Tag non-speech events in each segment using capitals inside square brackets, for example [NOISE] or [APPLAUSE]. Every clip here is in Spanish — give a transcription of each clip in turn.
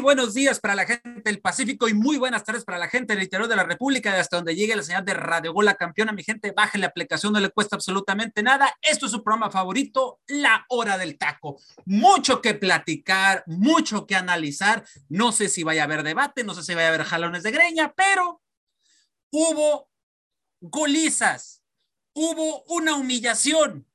Buenos días para la gente del Pacífico y muy buenas tardes para la gente del interior de la República, hasta donde llegue la señal de Radio Gola Campeona. Mi gente, baje la aplicación, no le cuesta absolutamente nada. Esto es su programa favorito, La Hora del Taco. Mucho que platicar, mucho que analizar. No sé si vaya a haber debate, no sé si vaya a haber jalones de greña, pero hubo golizas, hubo una humillación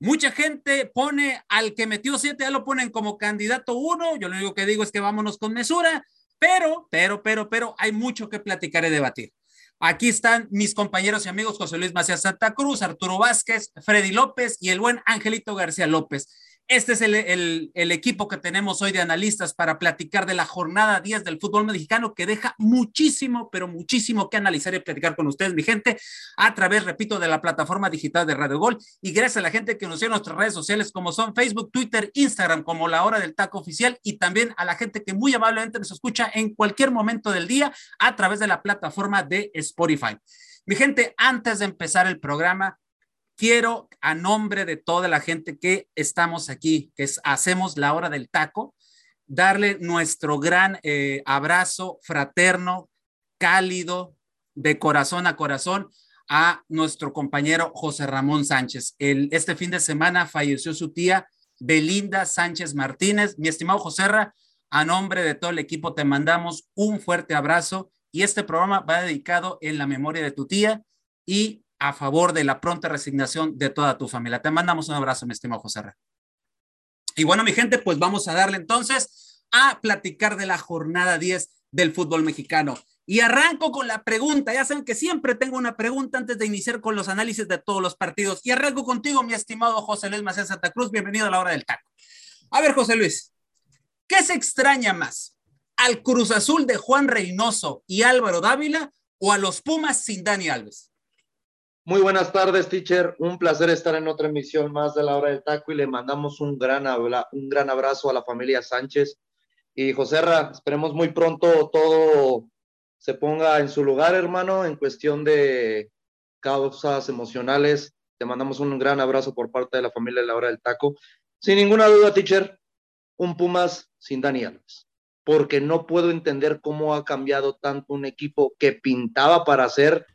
Mucha gente pone al que metió siete, ya lo ponen como candidato uno. Yo lo único que digo es que vámonos con mesura, pero, pero, pero, pero hay mucho que platicar y debatir. Aquí están mis compañeros y amigos José Luis Macías Santa Cruz, Arturo Vázquez, Freddy López y el buen Angelito García López. Este es el, equipo que tenemos hoy de analistas para platicar de la jornada 10 del fútbol mexicano que deja muchísimo, pero muchísimo que analizar y platicar con ustedes, mi gente, a través, repito, de la plataforma digital de Radio Gol y gracias a la gente que nos sigue en nuestras redes sociales como son Facebook, Twitter, Instagram, como la hora del taco oficial y también a la gente que muy amablemente nos escucha en cualquier momento del día a través de la plataforma de Spotify. Mi gente, antes de empezar el programa, quiero a nombre de toda la gente que estamos aquí, que hacemos la hora del taco, darle nuestro gran eh, abrazo fraterno, cálido, de corazón a corazón a nuestro compañero José Ramón Sánchez. El, este fin de semana falleció su tía Belinda Sánchez Martínez. Mi estimado José a nombre de todo el equipo te mandamos un fuerte abrazo y este programa va dedicado en la memoria de tu tía y a favor de la pronta resignación de toda tu familia. Te mandamos un abrazo, mi estimado José Y bueno, mi gente, pues vamos a darle entonces a platicar de la jornada 10 del fútbol mexicano. Y arranco con la pregunta. Ya saben que siempre tengo una pregunta antes de iniciar con los análisis de todos los partidos. Y arranco contigo, mi estimado José Luis Macías Santa Cruz. Bienvenido a la hora del taco. A ver, José Luis, ¿qué se extraña más? ¿Al Cruz Azul de Juan Reynoso y Álvaro Dávila o a los Pumas sin Dani Alves? Muy buenas tardes, teacher. Un placer estar en otra emisión más de la hora del taco y le mandamos un gran, un gran abrazo a la familia Sánchez. Y José Ra, esperemos muy pronto todo se ponga en su lugar, hermano, en cuestión de causas emocionales. Te mandamos un gran abrazo por parte de la familia de la hora del taco. Sin ninguna duda, teacher, un Pumas sin Dani Alves. Porque no puedo entender cómo ha cambiado tanto un equipo que pintaba para ser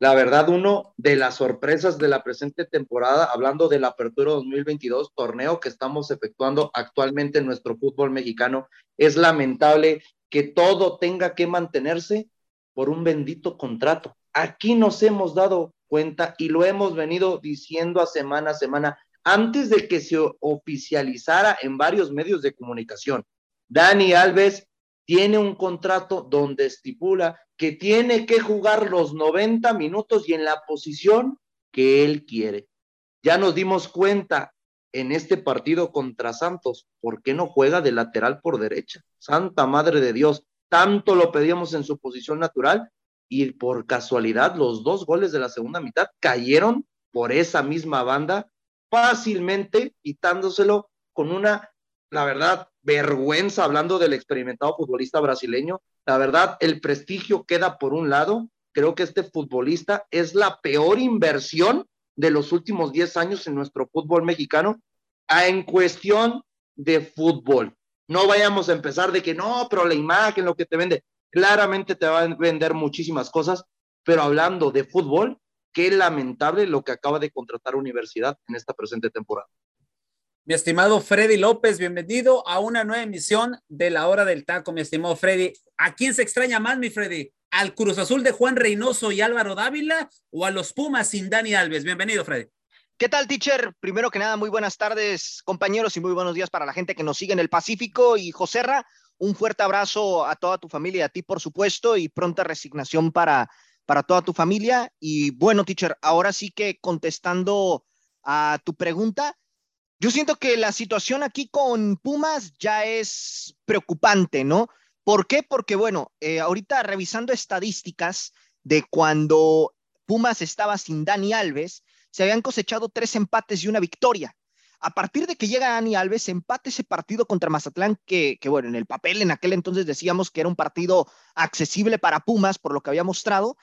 la verdad, uno de las sorpresas de la presente temporada, hablando de la Apertura 2022, torneo que estamos efectuando actualmente en nuestro fútbol mexicano, es lamentable que todo tenga que mantenerse por un bendito contrato. Aquí nos hemos dado cuenta y lo hemos venido diciendo a semana a semana antes de que se oficializara en varios medios de comunicación. Dani Alves tiene un contrato donde estipula que tiene que jugar los 90 minutos y en la posición que él quiere. Ya nos dimos cuenta en este partido contra Santos, ¿por qué no juega de lateral por derecha? Santa Madre de Dios, tanto lo pedíamos en su posición natural y por casualidad los dos goles de la segunda mitad cayeron por esa misma banda fácilmente quitándoselo con una, la verdad, vergüenza hablando del experimentado futbolista brasileño. La verdad, el prestigio queda por un lado. Creo que este futbolista es la peor inversión de los últimos 10 años en nuestro fútbol mexicano en cuestión de fútbol. No vayamos a empezar de que no, pero la imagen, lo que te vende, claramente te va a vender muchísimas cosas, pero hablando de fútbol, qué lamentable lo que acaba de contratar Universidad en esta presente temporada. Mi estimado Freddy López, bienvenido a una nueva emisión de la hora del taco, mi estimado Freddy. ¿A quién se extraña más, mi Freddy? ¿Al Cruz Azul de Juan Reynoso y Álvaro Dávila o a los Pumas sin Dani Alves? Bienvenido, Freddy. ¿Qué tal, teacher? Primero que nada, muy buenas tardes, compañeros, y muy buenos días para la gente que nos sigue en el Pacífico. Y Joserra, un fuerte abrazo a toda tu familia, a ti, por supuesto, y pronta resignación para, para toda tu familia. Y bueno, teacher, ahora sí que contestando a tu pregunta, yo siento que la situación aquí con Pumas ya es preocupante, ¿no? ¿Por qué? Porque, bueno, eh, ahorita revisando estadísticas de cuando Pumas estaba sin Dani Alves, se habían cosechado tres empates y una victoria. A partir de que llega Dani Alves, empate ese partido contra Mazatlán, que, que, bueno, en el papel en aquel entonces decíamos que era un partido accesible para Pumas, por lo que había mostrado,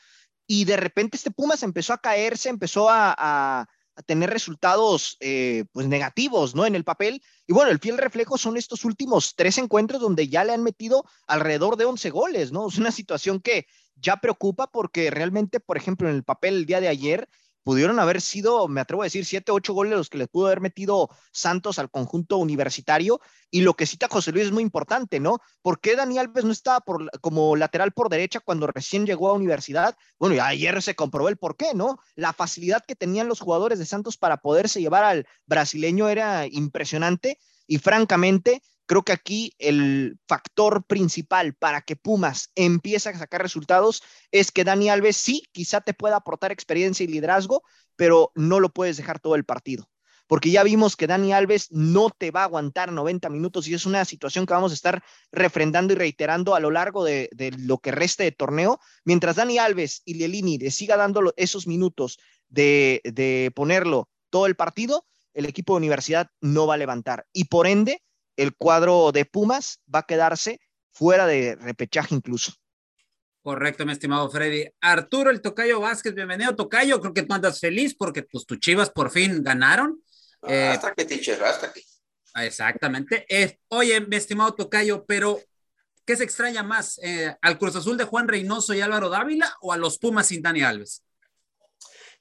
y de repente este Pumas empezó a caerse, empezó a, a, a tener resultados eh, pues negativos, ¿no? En el papel. Y bueno, el fiel reflejo son estos últimos tres encuentros donde ya le han metido alrededor de 11 goles, ¿no? [LAUGHS] Es una situación que ya preocupa porque realmente, por ejemplo, en el papel el día de ayer, pudieron haber sido, me atrevo a decir, siete, ocho goles los que les pudo haber metido Santos al conjunto universitario. Y lo que cita José Luis es muy importante, ¿no? ¿Por qué Dani Alves no estaba como lateral por derecha cuando recién llegó a universidad? Bueno, ayer se comprobó el por qué, ¿no? La facilidad que tenían los jugadores de Santos para poderse llevar al brasileño era impresionante. Y francamente, Creo que aquí el factor principal para que Pumas empiece a sacar resultados es que Dani Alves sí, quizá te pueda aportar experiencia y liderazgo, pero no lo puedes dejar todo el partido. Porque ya vimos que Dani Alves no te va a aguantar 90 minutos y es una situación que vamos a estar refrendando y reiterando a lo largo de, lo que reste de torneo. Mientras Dani Alves y Lelini le siga dando esos minutos de, de ponerlo todo el partido, el equipo de universidad no va a levantar. Y por ende, el cuadro de Pumas va a quedarse fuera de repechaje incluso. Correcto, mi estimado Freddy. Arturo, el Tocayo Vázquez, bienvenido, Tocayo. Creo que tú andas feliz porque pues tus chivas por fin ganaron. Ah, eh, hasta que, teacher, hasta que. Exactamente. Eh, oye, mi estimado Tocayo, pero ¿qué se extraña más? Eh, ¿Al Cruz Azul de Juan Reynoso y Álvaro Dávila o a los Pumas sin Dani Alves?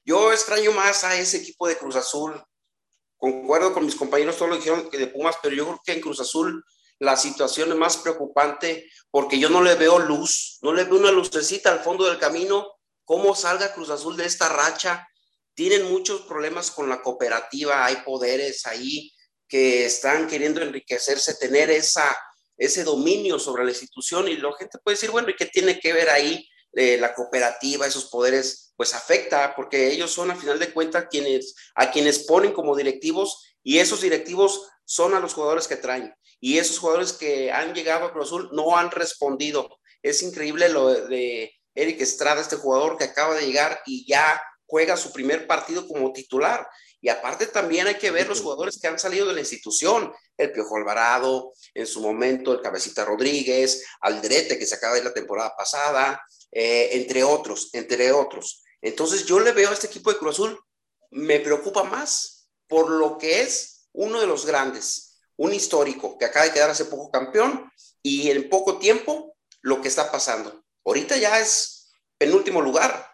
Yo extraño más a ese equipo de Cruz Azul concuerdo con mis compañeros, todos lo dijeron que de Pumas, pero yo creo que en Cruz Azul la situación es más preocupante porque yo no le veo luz, no le veo una lucecita al fondo del camino. ¿Cómo salga Cruz Azul de esta racha? Tienen muchos problemas con la cooperativa, hay poderes ahí que están queriendo enriquecerse, tener esa, ese dominio sobre la institución y la gente puede decir, bueno, ¿y qué tiene que ver ahí eh, la cooperativa, esos poderes pues afecta, porque ellos son a final de cuentas quienes, a quienes ponen como directivos y esos directivos son a los jugadores que traen. Y esos jugadores que han llegado a Cruz Azul no han respondido. Es increíble lo de Eric Estrada, este jugador que acaba de llegar y ya juega su primer partido como titular. Y aparte también hay que ver los jugadores que han salido de la institución. El Piojo Alvarado, en su momento el Cabecita Rodríguez, Aldrete que se acaba de ir la temporada pasada, eh, entre otros, entre otros. Entonces yo le veo a este equipo de Cruz Azul, me preocupa más por lo que es uno de los grandes, un histórico que acaba de quedar hace poco campeón y en poco tiempo lo que está pasando. Ahorita ya es penúltimo lugar.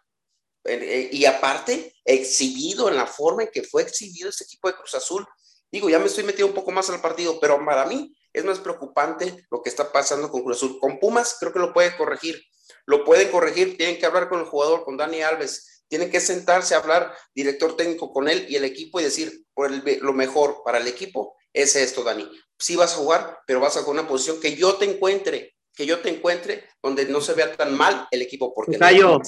Eh, y aparte, exhibido en la forma en que fue exhibido este equipo de Cruz Azul. Digo, ya me estoy metiendo un poco más al partido, pero para mí es más preocupante lo que está pasando con Cruz Azul. Con Pumas creo que lo puede corregir, lo pueden corregir, tienen que hablar con el jugador, con Dani Alves, tienen que sentarse a hablar director técnico con él y el equipo y decir, por lo mejor para el equipo es esto, Dani. Sí vas a jugar, pero vas a con una posición que yo te encuentre, que yo te encuentre donde no se vea tan mal el equipo, porque Tocayo, no,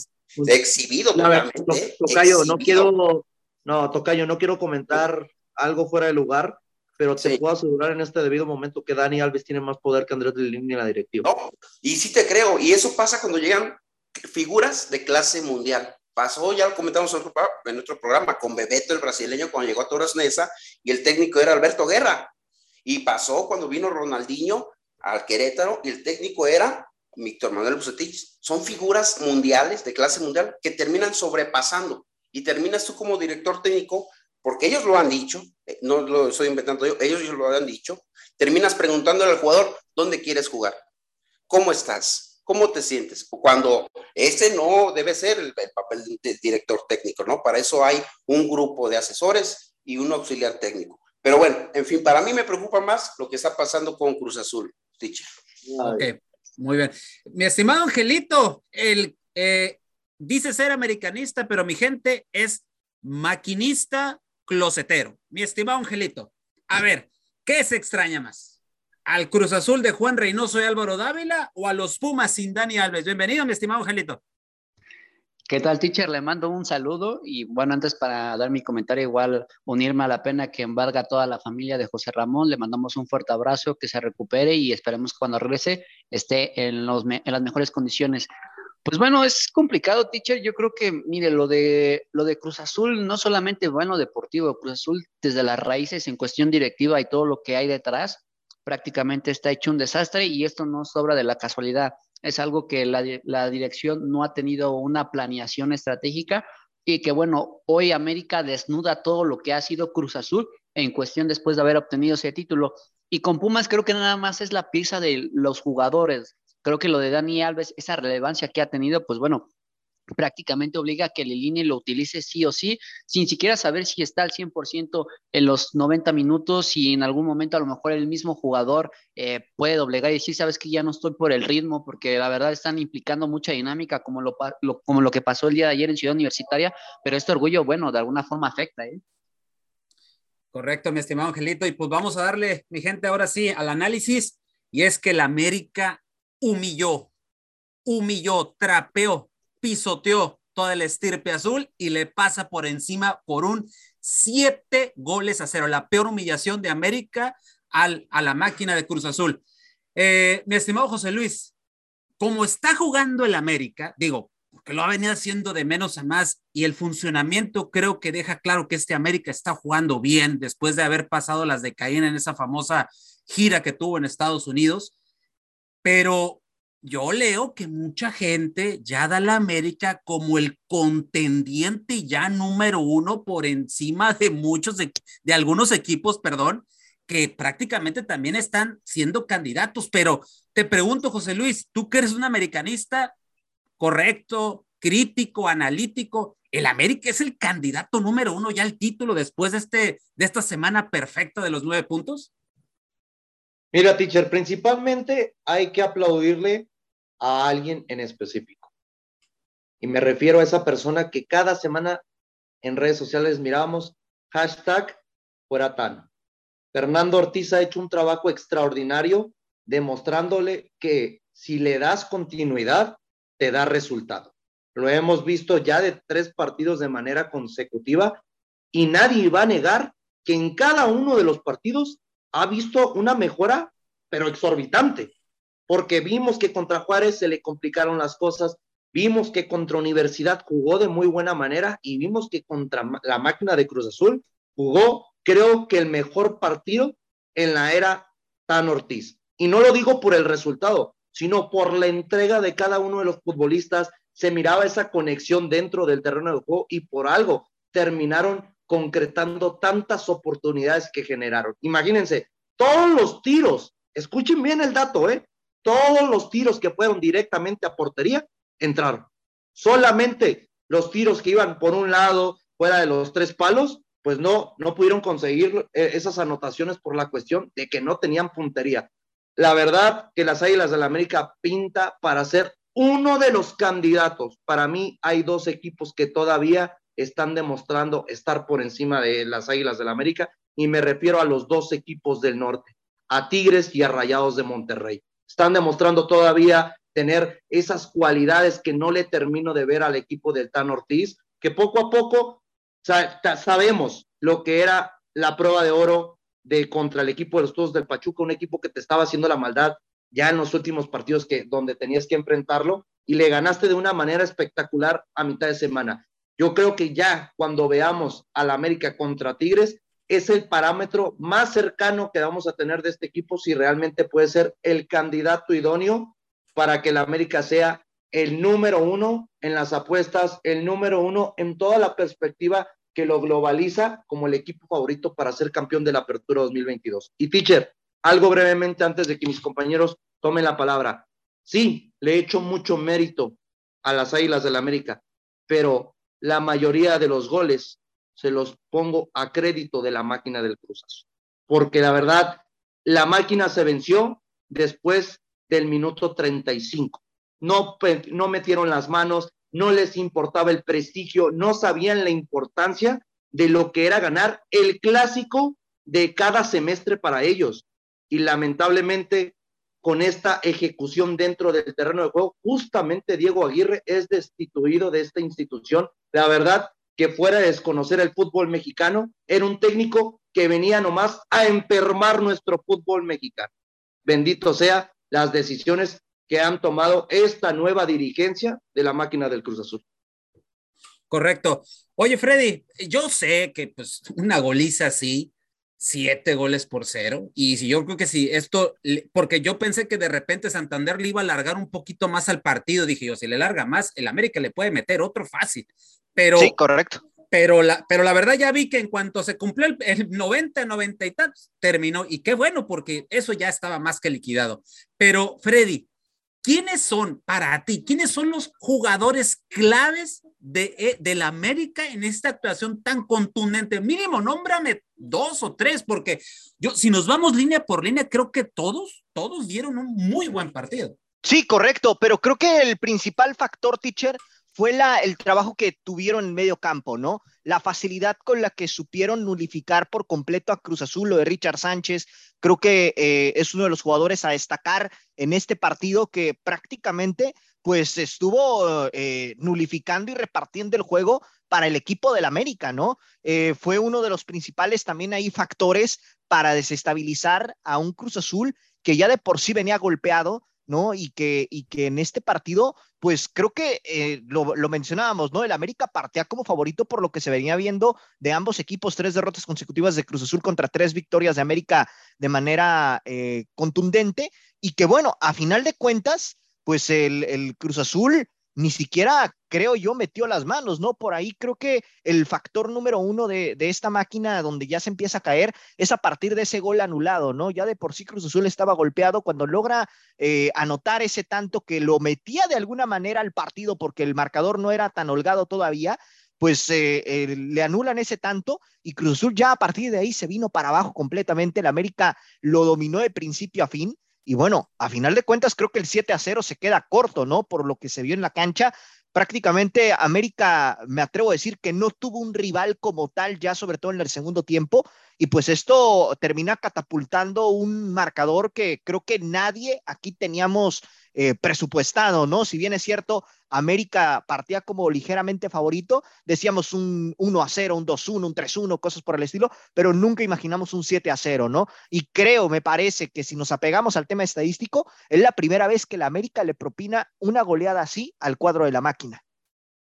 exhibido totalmente. Tocayo, no quiero, no, Tocayo, no quiero comentar algo fuera de lugar, pero te puedo asegurar en este debido momento que Dani Alves tiene más poder que Andrés Línea en la directiva. No, y sí te creo, y eso pasa cuando llegan figuras de clase mundial. Pasó, ya lo comentamos en nuestro programa, con Bebeto, el brasileño, cuando llegó a Torres Nesa, y el técnico era Alberto Guerra. Y pasó cuando vino Ronaldinho al Querétaro, y el técnico era Víctor Manuel Bucetich. Son figuras mundiales, de clase mundial, que terminan sobrepasando. Y terminas tú como director técnico porque ellos lo han dicho, eh, no lo estoy inventando yo, ellos lo han dicho, terminas preguntándole al jugador, ¿dónde quieres jugar? ¿Cómo estás? ¿Cómo te sientes? Cuando ese no debe ser el, papel de director técnico, ¿no? Para eso hay un grupo de asesores y un auxiliar técnico. Pero bueno, en fin, para mí me preocupa más lo que está pasando con Cruz Azul, teacher. Ok, muy bien. Mi estimado Angelito, el, eh, dice ser americanista, pero mi gente es maquinista closetero. Mi estimado Angelito, a ver, ¿qué se extraña más? ¿Al Cruz Azul de Juan Reynoso y Álvaro Dávila o a los Pumas sin Dani Alves? Bienvenido, mi estimado Angelito. ¿Qué tal, teacher? Le mando un saludo y bueno, antes para dar mi comentario, igual unirme a la pena que embarga toda la familia de José Ramón, le mandamos un fuerte abrazo, que se recupere y esperemos que cuando regrese esté en, los, en las mejores condiciones. Pues bueno, es complicado, teacher. Yo creo que, mire, lo de, lo de Cruz Azul, no solamente bueno deportivo, Cruz Azul desde las raíces en cuestión directiva y todo lo que hay detrás, prácticamente está hecho un desastre y esto no sobra de la casualidad es algo que la, dirección no ha tenido una planeación estratégica y que bueno, hoy América desnuda todo lo que ha sido Cruz Azul en cuestión después de haber obtenido ese título. Y con Pumas creo que nada más es la pieza de los jugadores. Creo que lo de Dani Alves, esa relevancia que ha tenido, pues bueno, prácticamente obliga a que Lilini lo utilice sí o sí, sin siquiera saber si está al 100% en los 90 minutos y en algún momento a lo mejor el mismo jugador eh, puede doblegar y decir, sabes que ya no estoy por el ritmo, porque la verdad están implicando mucha dinámica como lo, como lo que pasó el día de ayer en Ciudad Universitaria, pero este orgullo, bueno, de alguna forma afecta. ¿eh? Correcto, mi estimado Angelito, y pues vamos a darle, mi gente, ahora sí, al análisis, y es que la América humilló, humilló, trapeó pisoteó toda el estirpe azul y le pasa por encima por un siete goles a cero, la peor humillación de América al, a la máquina de Cruz Azul. Eh, mi estimado José Luis, como está jugando el América, digo, porque lo ha venido haciendo de menos a más y el funcionamiento creo que deja claro que este América está jugando bien después de haber pasado las de Caín en esa famosa gira que tuvo en Estados Unidos, pero yo leo que mucha gente ya da la América como el contendiente ya número uno por encima de muchos, de, algunos equipos, perdón, que prácticamente también están siendo candidatos. Pero te pregunto, José Luis, tú que eres un americanista correcto, crítico, analítico, ¿el América es el candidato número uno ya al título después de, este, de esta semana perfecta de los nueve puntos? Mira, teacher, principalmente hay que aplaudirle a alguien en específico. Y me refiero a esa persona que cada semana en redes sociales miramos hashtag fuera tan. Fernando Ortiz ha hecho un trabajo extraordinario demostrándole que si le das continuidad, te da resultado. Lo hemos visto ya de tres partidos de manera consecutiva y nadie va a negar que en cada uno de los partidos ha visto una mejora, pero exorbitante porque vimos que contra Juárez se le complicaron las cosas, vimos que contra Universidad jugó de muy buena manera y vimos que contra la máquina de Cruz Azul jugó, creo que el mejor partido en la era Tan Ortiz. Y no lo digo por el resultado, sino por la entrega de cada uno de los futbolistas. Se miraba esa conexión dentro del terreno de juego y por algo terminaron concretando tantas oportunidades que generaron. Imagínense, todos los tiros, escuchen bien el dato, ¿eh? Todos los tiros que fueron directamente a portería entraron. Solamente los tiros que iban por un lado, fuera de los tres palos, pues no, no pudieron conseguir eh, esas anotaciones por la cuestión de que no tenían puntería. La verdad que las Águilas del la América pinta para ser uno de los candidatos. Para mí hay dos equipos que todavía están demostrando estar por encima de las Águilas del la América y me refiero a los dos equipos del norte, a Tigres y a Rayados de Monterrey están demostrando todavía tener esas cualidades que no le termino de ver al equipo del Tan Ortiz, que poco a poco sabemos lo que era la prueba de oro de contra el equipo de los Todos del Pachuca, un equipo que te estaba haciendo la maldad ya en los últimos partidos que donde tenías que enfrentarlo y le ganaste de una manera espectacular a mitad de semana. Yo creo que ya cuando veamos al América contra Tigres, es el parámetro más cercano que vamos a tener de este equipo si realmente puede ser el candidato idóneo para que la América sea el número uno en las apuestas, el número uno en toda la perspectiva que lo globaliza como el equipo favorito para ser campeón de la Apertura 2022. Y teacher, algo brevemente antes de que mis compañeros tomen la palabra. Sí, le he hecho mucho mérito a las Águilas del la América, pero la mayoría de los goles se los pongo a crédito de la máquina del Cruz Porque la verdad, la máquina se venció después del minuto 35. No, no metieron las manos, no les importaba el prestigio, no sabían la importancia de lo que era ganar el clásico de cada semestre para ellos. Y lamentablemente, con esta ejecución dentro del terreno de juego, justamente Diego Aguirre es destituido de esta institución. La verdad que fuera de desconocer el fútbol mexicano, era un técnico que venía nomás a enfermar nuestro fútbol mexicano. Bendito sea las decisiones que han tomado esta nueva dirigencia de la máquina del Cruz Azul. Correcto. Oye, Freddy, yo sé que pues una goliza así siete goles por cero. Y si yo creo que si esto, porque yo pensé que de repente Santander le iba a alargar un poquito más al partido, dije yo, si le larga más, el América le puede meter otro fácil. Pero, sí, correcto. Pero la, pero la verdad ya vi que en cuanto se cumplió el, el 90, 90 y tantos, terminó. Y qué bueno, porque eso ya estaba más que liquidado. Pero Freddy, ¿quiénes son para ti? ¿Quiénes son los jugadores claves de, eh, de la América en esta actuación tan contundente? Mínimo, nómbrame dos o tres, porque yo, si nos vamos línea por línea, creo que todos, todos dieron un muy buen partido. Sí, correcto, pero creo que el principal factor, teacher, fue la, el trabajo que tuvieron en medio campo, ¿no? La facilidad con la que supieron nulificar por completo a Cruz Azul, lo de Richard Sánchez, creo que eh, es uno de los jugadores a destacar en este partido que prácticamente pues estuvo eh, nulificando y repartiendo el juego para el equipo del América, ¿no? Eh, fue uno de los principales también ahí factores para desestabilizar a un Cruz Azul que ya de por sí venía golpeado, ¿no? Y que, y que en este partido, pues creo que eh, lo, lo, mencionábamos, ¿no? El América partía como favorito por lo que se venía viendo de ambos equipos, tres derrotas consecutivas de Cruz Azul contra tres victorias de América de manera eh, contundente, y que bueno, a final de cuentas, pues el, el Cruz Azul ni siquiera, creo yo, metió las manos, ¿no? Por ahí creo que el factor número uno de, de, esta máquina donde ya se empieza a caer es a partir de ese gol anulado, ¿no? Ya de por sí Cruz Azul estaba golpeado cuando logra eh, anotar ese tanto que lo metía de alguna manera al partido porque el marcador no era tan holgado todavía, pues eh, eh, le anulan ese tanto y Cruz Azul ya a partir de ahí se vino para abajo completamente. El América lo dominó de principio a fin y bueno, a final de cuentas creo que el 7 a 0 se queda corto, ¿no? Por lo que se vio en la cancha. Prácticamente América, me atrevo a decir que no tuvo un rival como tal, ya sobre todo en el segundo tiempo, y pues esto termina catapultando un marcador que creo que nadie aquí teníamos eh, presupuestado, ¿no? Si bien es cierto, América partía como ligeramente favorito, decíamos un 1 a 0, un 2-1, un 3-1, cosas por el estilo, pero nunca imaginamos un 7 a 0, ¿no? Y creo, me parece que si nos apegamos al tema estadístico, es la primera vez que la América le propina una goleada así al cuadro de la máquina.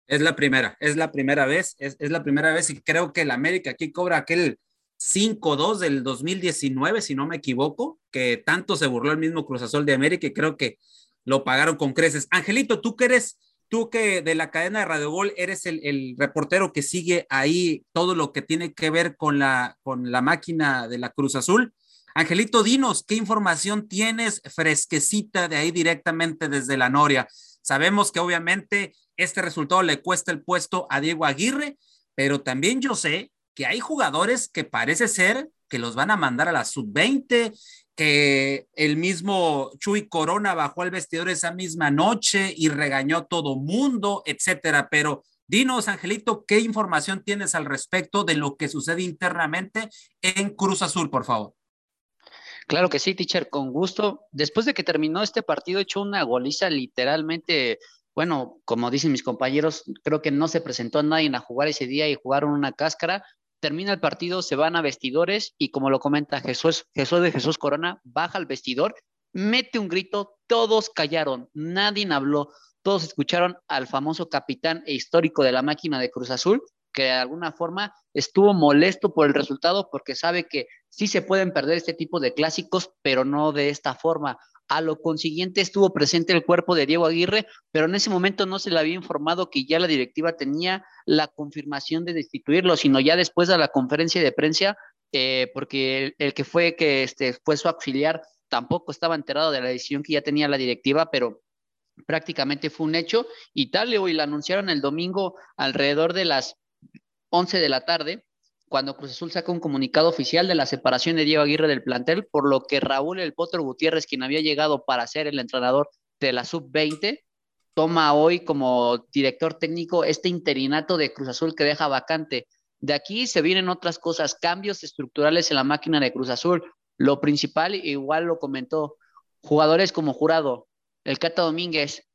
Es la primera, es la primera vez, es, es la primera vez y creo que la América aquí cobra aquel 5-2 del 2019, si no me equivoco, que tanto se burló el mismo Cruz Azul de América y creo que lo pagaron con creces. Angelito, tú que eres, tú que de la cadena de Radio Gol eres el, el, reportero que sigue ahí todo lo que tiene que ver con la, con la máquina de la Cruz Azul. Angelito, dinos qué información tienes fresquecita de ahí directamente desde la Noria. Sabemos que obviamente este resultado le cuesta el puesto a Diego Aguirre, pero también yo sé que hay jugadores que parece ser que los van a mandar a la sub-20, que el mismo Chuy Corona bajó al vestidor esa misma noche y regañó a todo mundo, etcétera. Pero dinos, Angelito, ¿qué información tienes al respecto de lo que sucede internamente en Cruz Azul, por favor? Claro que sí, teacher, con gusto. Después de que terminó este partido, echó una goliza literalmente bueno, como dicen mis compañeros, creo que no se presentó a nadie a jugar ese día y jugaron una cáscara, termina el partido, se van a vestidores y como lo comenta Jesús, Jesús de Jesús Corona, baja al vestidor, mete un grito, todos callaron, nadie habló, todos escucharon al famoso capitán e histórico de la máquina de Cruz Azul, que de alguna forma estuvo molesto por el resultado porque sabe que sí se pueden perder este tipo de clásicos, pero no de esta forma. A lo consiguiente estuvo presente el cuerpo de Diego Aguirre, pero en ese momento no se le había informado que ya la directiva tenía la confirmación de destituirlo, sino ya después de la conferencia de prensa, eh, porque el, que fue que este, fue su auxiliar tampoco estaba enterado de la decisión que ya tenía la directiva, pero prácticamente fue un hecho. Y tal, y la anunciaron el domingo alrededor de las 11 de la tarde cuando Cruz Azul saca un comunicado oficial de la separación de Diego Aguirre del plantel, por lo que Raúl El Potro Gutiérrez, quien había llegado para ser el entrenador de la sub-20, toma hoy como director técnico este interinato de Cruz Azul que deja vacante. De aquí se vienen otras cosas, cambios estructurales en la máquina de Cruz Azul. Lo principal, igual lo comentó jugadores como Jurado, el Cata Domínguez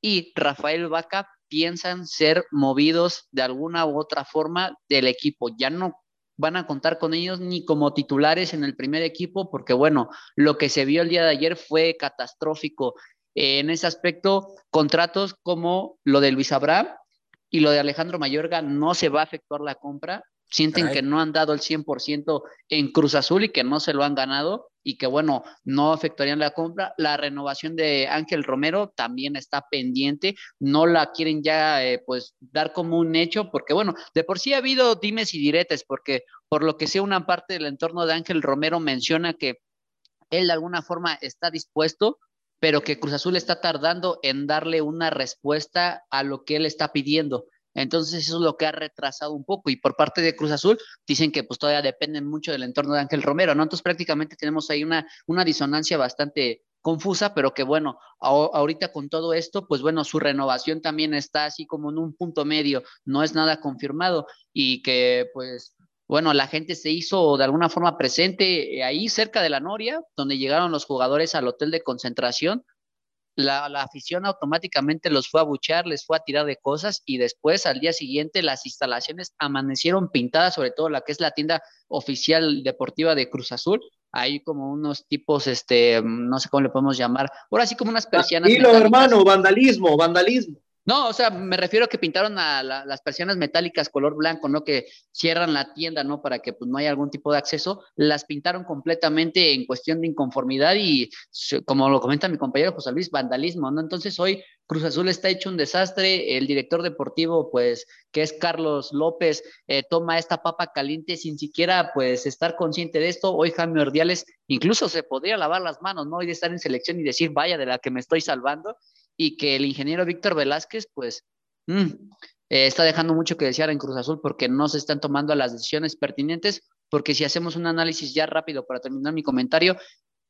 y Rafael Vaca piensan ser movidos de alguna u otra forma del equipo. Ya no van a contar con ellos ni como titulares en el primer equipo, porque bueno, lo que se vio el día de ayer fue catastrófico. en ese aspecto, contratos como lo de Luis Abraham y lo de Alejandro Mayorga no se va a efectuar la compra. Sienten que no han dado el 100% en Cruz Azul y que no se lo han ganado y que bueno, no afectarían la compra. La renovación de Ángel Romero también está pendiente, no la quieren ya eh, pues dar como un hecho porque bueno, de por sí ha habido dimes y diretes porque por lo que sé una parte del entorno de Ángel Romero menciona que él de alguna forma está dispuesto, pero que Cruz Azul está tardando en darle una respuesta a lo que él está pidiendo. Entonces eso es lo que ha retrasado un poco y por parte de Cruz Azul dicen que pues todavía dependen mucho del entorno de Ángel Romero, ¿no? Entonces prácticamente tenemos ahí una, una disonancia bastante confusa, pero que bueno, ahorita con todo esto, pues bueno, su renovación también está así como en un punto medio, no es nada confirmado y que pues bueno, la gente se hizo de alguna forma presente eh, ahí cerca de la Noria, donde llegaron los jugadores al hotel de concentración la, afición automáticamente los fue a buchar, les fue a tirar de cosas y después al día siguiente las instalaciones amanecieron pintadas, sobre todo la que es la tienda oficial deportiva de Cruz Azul. Hay como unos tipos, este, no sé cómo le podemos llamar, ahora sí como unas persianas. Y lo hermano, vandalismo, vandalismo. No, o sea, me refiero a que pintaron a las persianas metálicas color blanco, ¿no? Que cierran la tienda, ¿no? Para que pues no haya algún tipo de acceso. Las pintaron completamente en cuestión de inconformidad y, como lo comenta mi compañero José Luis, vandalismo, ¿no? Entonces hoy Cruz Azul está hecho un desastre. El director deportivo, pues, que es Carlos López, eh, toma esta papa caliente sin siquiera, pues, estar consciente de esto. Hoy Jaime Ordiales incluso se podría lavar las manos, ¿no? Y de estar en selección y decir, vaya, de la que me estoy salvando y que el ingeniero Víctor Velázquez, pues, mm, eh, está dejando mucho que desear en Cruz Azul porque no se están tomando las decisiones pertinentes, porque si hacemos un análisis ya rápido para terminar mi comentario,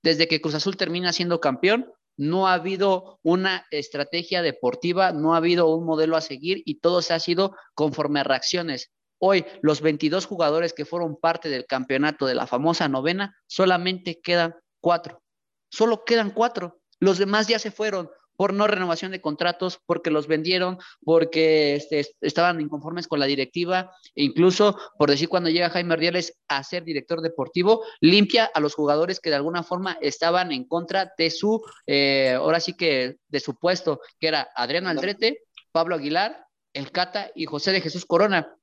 desde que Cruz Azul termina siendo campeón, no ha habido una estrategia deportiva, no ha habido un modelo a seguir y todo se ha sido conforme a reacciones. Hoy, los 22 jugadores que fueron parte del campeonato de la famosa novena, solamente quedan cuatro. Solo quedan cuatro. Los demás ya se fueron por no renovación de contratos, porque los vendieron, porque este, estaban inconformes con la directiva, e incluso por decir cuando llega Jaime Ordiales a ser director deportivo, limpia a los jugadores que de alguna forma estaban en contra de su, eh, ahora sí que de su puesto, que era Adrián Aldrete, Pablo Aguilar, El Cata y José de Jesús Corona.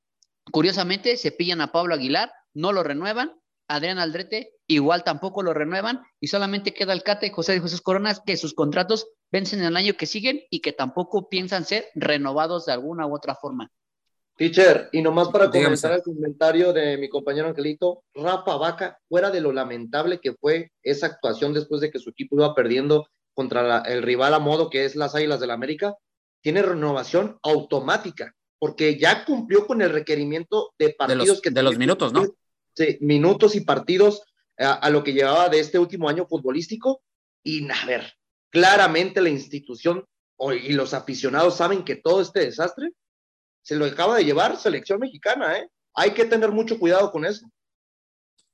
Curiosamente, se pillan a Pablo Aguilar, no lo renuevan, Adrián Aldrete igual tampoco lo renuevan y solamente queda el Cata y José de Jesús Coronas que sus contratos vencen el año que siguen y que tampoco piensan ser renovados de alguna u otra forma. Teacher, y nomás para comenzar el comentario de mi compañero Angelito, Rafa Vaca, fuera de lo lamentable que fue esa actuación después de que su equipo iba perdiendo contra el rival a modo que es las Águilas del la América, tiene renovación automática, porque ya cumplió con el requerimiento de partidos que... De los minutos, ¿no? Sí, minutos y partidos a, a, lo que llevaba de este último año futbolístico. Y a ver, claramente la institución y los aficionados saben que todo este desastre se lo acaba de llevar selección mexicana, ¿eh? Hay que tener mucho cuidado con eso.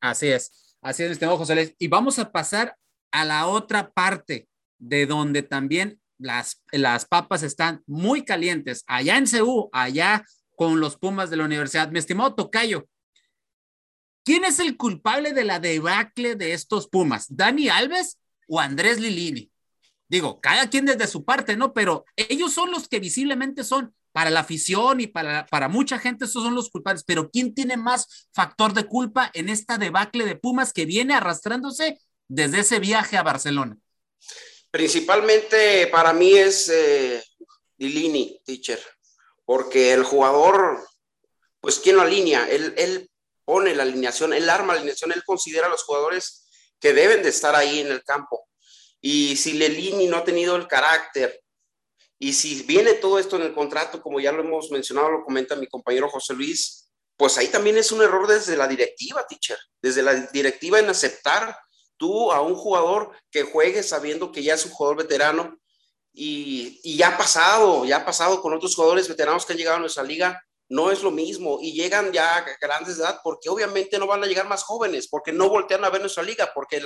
Así es, así es, estimado José Luis. Y vamos a pasar a la otra parte de donde también las, las papas están muy calientes, allá en CEU, allá con los Pumas de la universidad. Mi estimado Tocayo, ¿quién es el culpable de la debacle de estos Pumas? ¿Dani Alves o Andrés Lilini? Digo, cada quien desde su parte, ¿no? Pero ellos son los que visiblemente son para la afición y para, para mucha gente, esos son los culpables. Pero ¿quién tiene más factor de culpa en esta debacle de Pumas que viene arrastrándose desde ese viaje a Barcelona? Principalmente para mí es eh, Dilini, teacher, porque el jugador, pues, ¿quién lo alinea? Él, él pone la alineación, él arma la alineación, él considera a los jugadores que deben de estar ahí en el campo. Y si Lelini no ha tenido el carácter, y si viene todo esto en el contrato, como ya lo hemos mencionado, lo comenta mi compañero José Luis, pues ahí también es un error desde la directiva, teacher, desde la directiva en aceptar tú a un jugador que juegue sabiendo que ya es un jugador veterano y, y ya ha pasado, ya ha pasado con otros jugadores veteranos que han llegado a nuestra liga, no es lo mismo y llegan ya grandes de edad porque obviamente no van a llegar más jóvenes, porque no voltean a ver nuestra liga, porque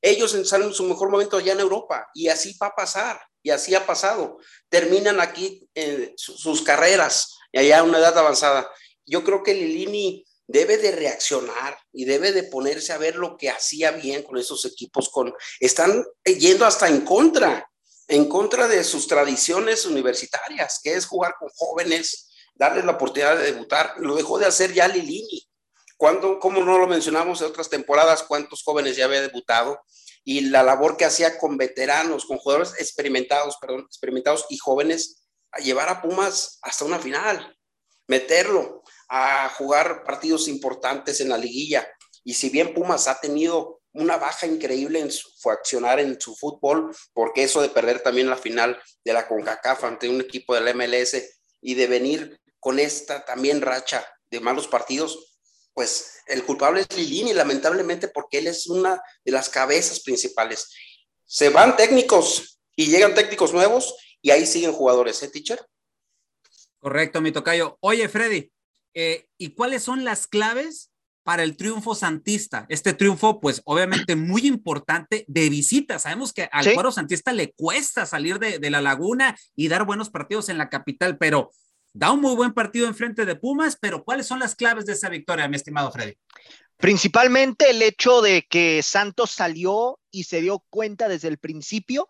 ellos salen en su mejor momento allá en Europa y así va a pasar y así ha pasado. Terminan aquí sus carreras y allá a una edad avanzada. Yo creo que Lilini debe de reaccionar y debe de ponerse a ver lo que hacía bien con esos equipos. Con, están yendo hasta en contra, en contra de sus tradiciones universitarias, que es jugar con jóvenes, darles la oportunidad de debutar. Lo dejó de hacer ya Lilini. Cuando, como no lo mencionamos en otras temporadas, cuántos jóvenes ya había debutado y la labor que hacía con veteranos, con jugadores experimentados, perdón, experimentados y jóvenes, a llevar a Pumas hasta una final, meterlo a jugar partidos importantes en la liguilla. Y si bien Pumas ha tenido una baja increíble en su accionar en su fútbol, porque eso de perder también la final de la CONCACAF ante un equipo del MLS y de venir con esta también racha de malos partidos, pues el culpable es Lilini, lamentablemente, porque él es una de las cabezas principales. Se van técnicos y llegan técnicos nuevos y ahí siguen jugadores, ¿eh, teacher? Correcto, mi tocayo. Oye, Freddy, eh, ¿y cuáles son las claves para el triunfo santista? Este triunfo, pues obviamente muy importante de visita. Sabemos que al cuadro santista le cuesta salir de, de, la laguna y dar buenos partidos en la capital, pero da un muy buen partido enfrente de Pumas, pero ¿cuáles son las claves de esa victoria, mi estimado Freddy? Principalmente el hecho de que Santos salió y se dio cuenta desde el principio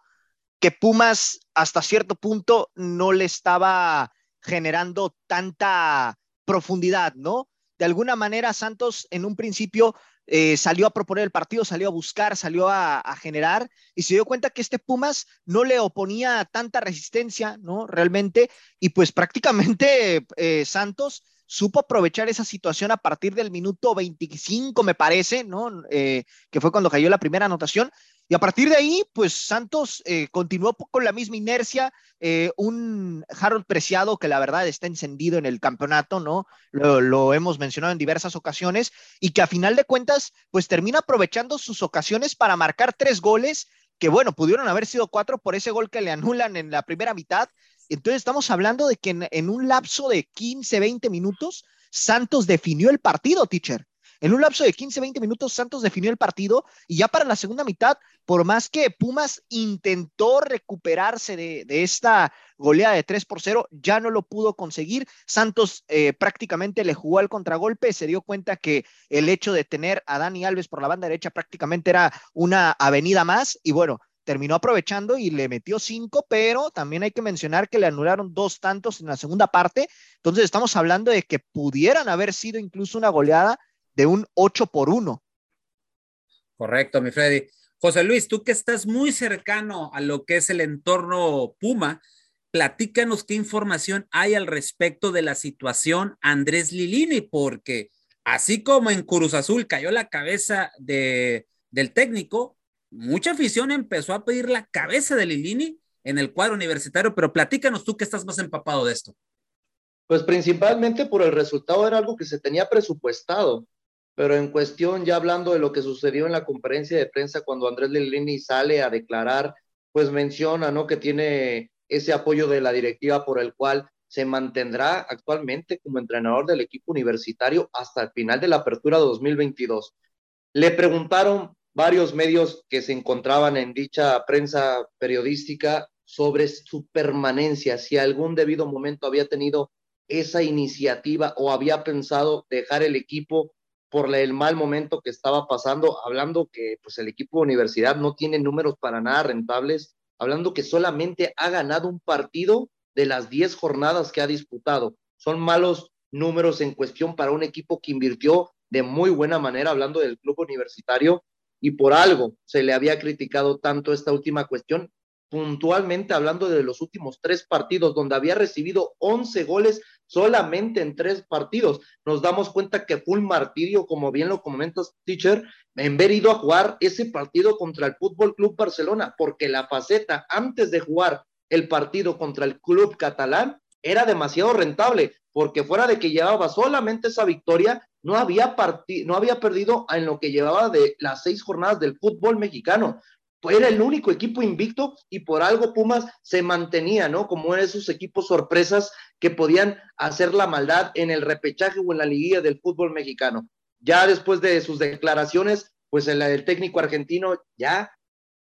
que Pumas hasta cierto punto no le estaba generando tanta profundidad, ¿no? De alguna manera Santos en un principio eh, salió a proponer el partido, salió a buscar, salió a, generar y se dio cuenta que este Pumas no le oponía tanta resistencia, ¿no? Realmente, y pues prácticamente eh, Santos supo aprovechar esa situación a partir del minuto 25, me parece, ¿no? Eh, que fue cuando cayó la primera anotación, y a partir de ahí, pues Santos eh, continuó con la misma inercia, eh, un Harold Preciado que la verdad está encendido en el campeonato, ¿no? Lo, hemos mencionado en diversas ocasiones y que a final de cuentas, pues termina aprovechando sus ocasiones para marcar tres goles, que bueno, pudieron haber sido cuatro por ese gol que le anulan en la primera mitad. Entonces estamos hablando de que en, un lapso de 15, 20 minutos, Santos definió el partido, teacher. En un lapso de 15, 20 minutos, Santos definió el partido y ya para la segunda mitad, por más que Pumas intentó recuperarse de, esta goleada de 3 por 0, ya no lo pudo conseguir. Santos eh, prácticamente le jugó al contragolpe, se dio cuenta que el hecho de tener a Dani Alves por la banda derecha prácticamente era una avenida más y bueno, terminó aprovechando y le metió cinco, pero también hay que mencionar que le anularon dos tantos en la segunda parte. Entonces estamos hablando de que pudieran haber sido incluso una goleada de un 8 por 1. Correcto, mi Freddy. José Luis, tú que estás muy cercano a lo que es el entorno Puma, platícanos qué información hay al respecto de la situación Andrés Lilini, porque así como en Cruz Azul cayó la cabeza de, del técnico, mucha afición empezó a pedir la cabeza de Lilini en el cuadro universitario, pero platícanos tú que estás más empapado de esto. Pues principalmente por el resultado era algo que se tenía presupuestado pero en cuestión, ya hablando de lo que sucedió en la conferencia de prensa cuando Andrés Lilini sale a declarar, pues menciona, ¿no? Que tiene ese apoyo de la directiva por el cual se mantendrá actualmente como entrenador del equipo universitario hasta el final de la apertura 2022. Le preguntaron varios medios que se encontraban en dicha prensa periodística sobre su permanencia, si algún debido momento había tenido esa iniciativa o había pensado dejar el equipo por el mal momento que estaba pasando, hablando que pues el equipo universidad no tiene números para nada rentables, hablando que solamente ha ganado un partido de las 10 jornadas que ha disputado. Son malos números en cuestión para un equipo que invirtió de muy buena manera, hablando del club universitario, y por algo se le había criticado tanto esta última cuestión, puntualmente hablando de los últimos tres partidos, donde había recibido 11 goles solamente en tres partidos. Nos damos cuenta que fue un martirio, como bien lo comentas, teacher, en ver ido a jugar ese partido contra el Fútbol Club Barcelona, porque la faceta antes de jugar el partido contra el club catalán era demasiado rentable, porque fuera de que llevaba solamente esa victoria, no había, no había perdido en lo que llevaba de las seis jornadas del fútbol mexicano. era el único equipo invicto y por algo Pumas se mantenía, ¿no? Como esos equipos sorpresas que podían hacer la maldad en el repechaje o en la liguilla del fútbol mexicano. Ya después de sus declaraciones, pues el, técnico argentino ya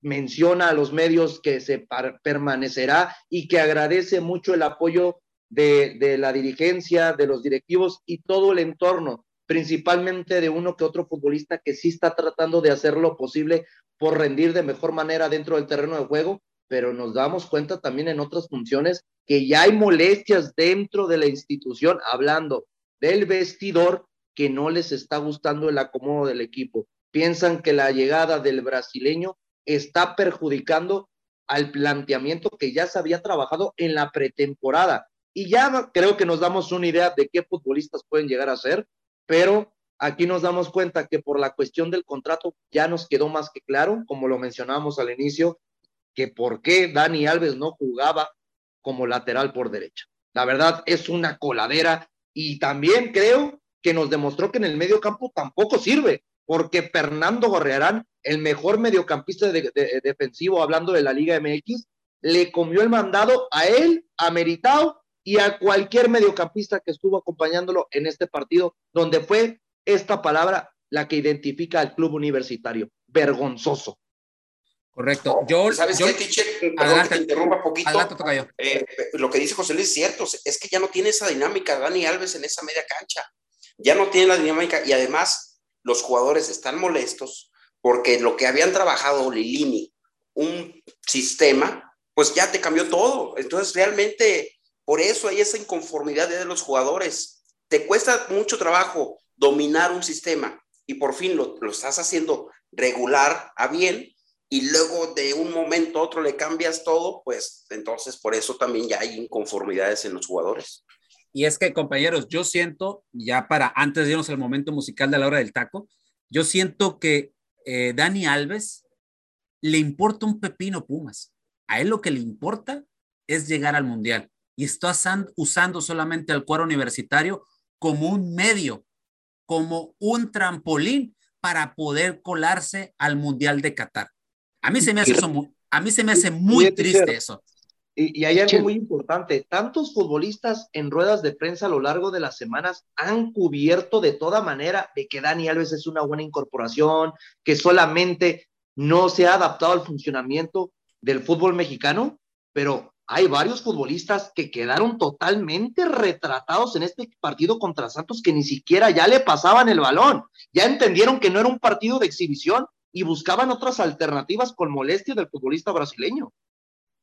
menciona a los medios que se permanecerá y que agradece mucho el apoyo de, de la dirigencia, de los directivos y todo el entorno principalmente de uno que otro futbolista que sí está tratando de hacer lo posible por rendir de mejor manera dentro del terreno de juego, pero nos damos cuenta también en otras funciones que ya hay molestias dentro de la institución, hablando del vestidor, que no les está gustando el acomodo del equipo. Piensan que la llegada del brasileño está perjudicando al planteamiento que ya se había trabajado en la pretemporada. Y ya creo que nos damos una idea de qué futbolistas pueden llegar a ser, pero Aquí nos damos cuenta que por la cuestión del contrato ya nos quedó más que claro, como lo mencionábamos al inicio, que por qué Dani Alves no jugaba como lateral por derecha. La verdad es una coladera y también creo que nos demostró que en el medio campo tampoco sirve, porque Fernando Gorrearán, el mejor mediocampista defensivo, hablando de la Liga MX, le comió el mandado a él, a Meritao y a cualquier mediocampista que estuvo acompañándolo en este partido, donde fue esta palabra la que identifica al club universitario, vergonzoso. Correcto. Yo, ¿Sabes qué, teacher? Perdón que te interrumpa un poquito. Eh, lo que dice José Luis es cierto, es que ya no tiene esa dinámica Dani Alves en esa media cancha. Ya no tiene la dinámica y además los jugadores están molestos porque lo que habían trabajado Lilini, un sistema, pues ya te cambió todo. Entonces realmente por eso hay esa inconformidad de los jugadores. Te cuesta mucho trabajo dominar un sistema y por fin lo, lo estás haciendo regular a bien y luego de un momento a otro le cambias todo, pues entonces por eso también ya hay inconformidades en los jugadores. Y es que, compañeros, yo siento, ya para antes de irnos al momento musical de la hora del taco, yo siento que eh, Dani Alves le importa un pepino Pumas. A él lo que le importa es llegar al Mundial y está usando solamente el cuero universitario como un medio como un trampolín para poder colarse al Mundial de Qatar. A mí se me hace, eso muy, a mí se me hace muy triste eso. Y, hay algo muy importante, tantos futbolistas en ruedas de prensa a lo largo de las semanas han cubierto de toda manera de que Dani Alves es una buena incorporación, que solamente no se ha adaptado al funcionamiento del fútbol mexicano, pero hay varios futbolistas que quedaron totalmente retratados en este partido contra Santos que ni siquiera ya le pasaban el balón. Ya entendieron que no era un partido de exhibición y buscaban otras alternativas con molestia del futbolista brasileño.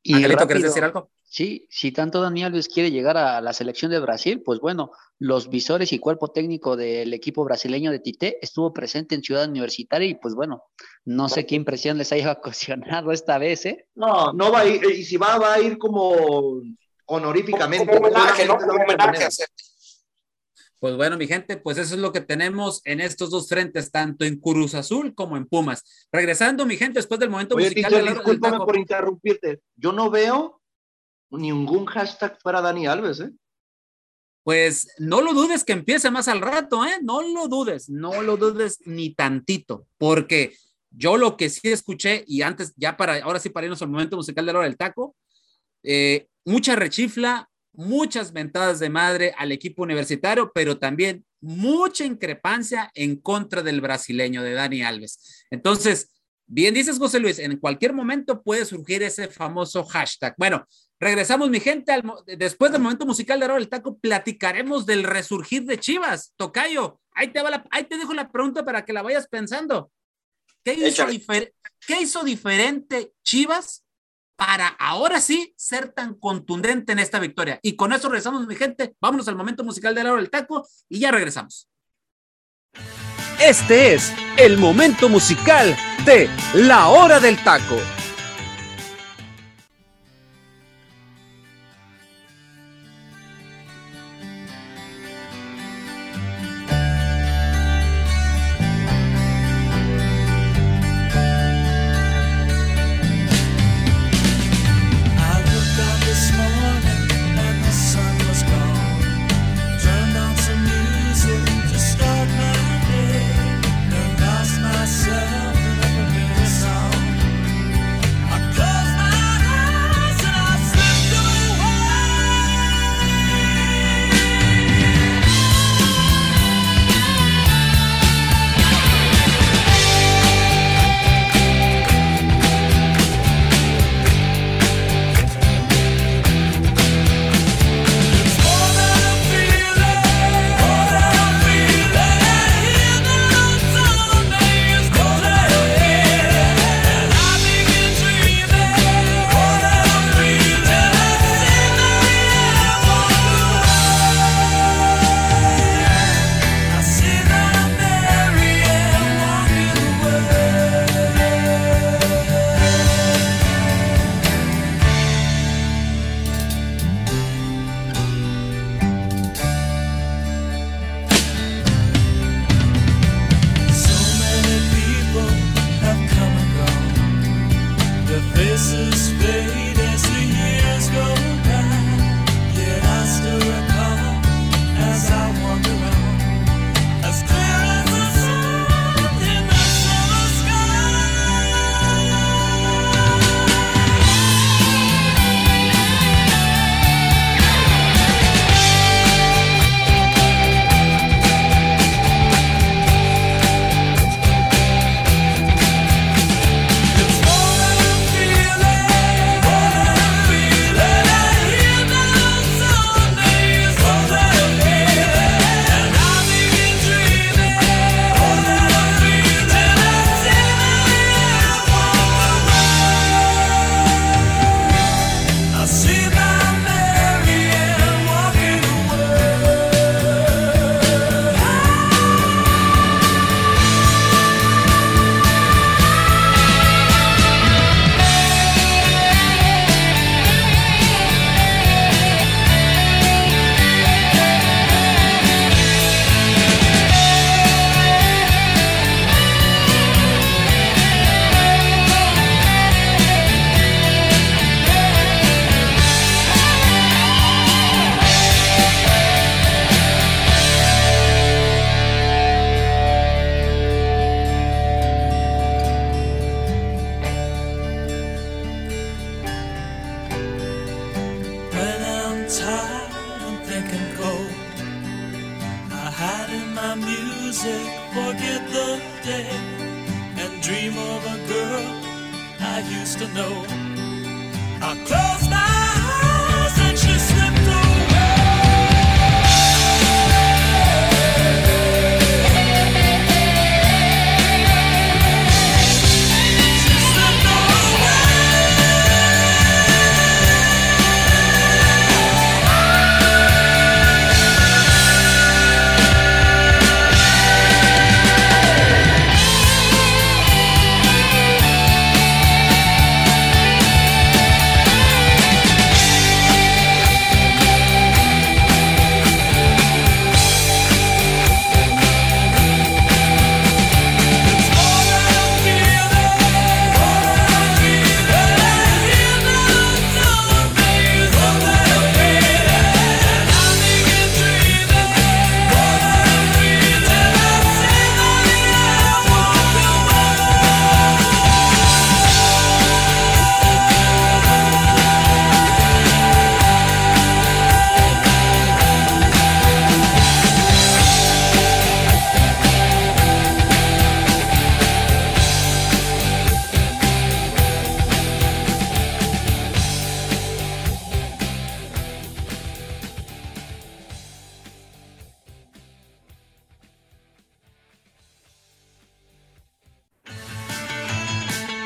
Y Angelito, ¿quieres decir algo? Sí, si tanto Dani Alves quiere llegar a la selección de Brasil, pues bueno, los visores y cuerpo técnico del equipo brasileño de Tite estuvo presente en Ciudad Universitaria y pues bueno, no sé qué impresión les haya [LAUGHS] ocasionado esta vez, ¿eh? No, no va a ir, y si va, va a ir como honoríficamente. Como homenaje, ¿no? Como homenaje pues bueno, mi gente, pues eso es lo que tenemos en estos dos frentes, tanto en Cruz Azul como en Pumas. Regresando, mi gente, después del momento musical. Teacher, discúlpame por interrumpirte. Yo no veo ningún hashtag para Dani Alves, ¿eh? Pues no lo dudes que empiece más al rato, ¿eh? No lo dudes, no lo dudes ni tantito, porque yo lo que sí escuché, y antes, ya para, ahora sí para irnos al momento musical de la hora del taco, eh, mucha rechifla, muchas ventadas de madre al equipo universitario, pero también mucha increpancia en contra del brasileño de Dani Alves. Entonces, bien dices, José Luis, en cualquier momento puede surgir ese famoso hashtag. Bueno, regresamos, mi gente, después del momento musical de Oro del Taco, platicaremos del resurgir de Chivas. Tocayo, ahí te, va ahí te dejo la pregunta para que la vayas pensando. ¿Qué ¿Qué hizo diferente Chivas para ahora sí ser tan contundente en esta victoria. Y con eso regresamos, mi gente. Vámonos al momento musical de la hora del taco y ya regresamos. Este es el momento musical de La Hora del Taco.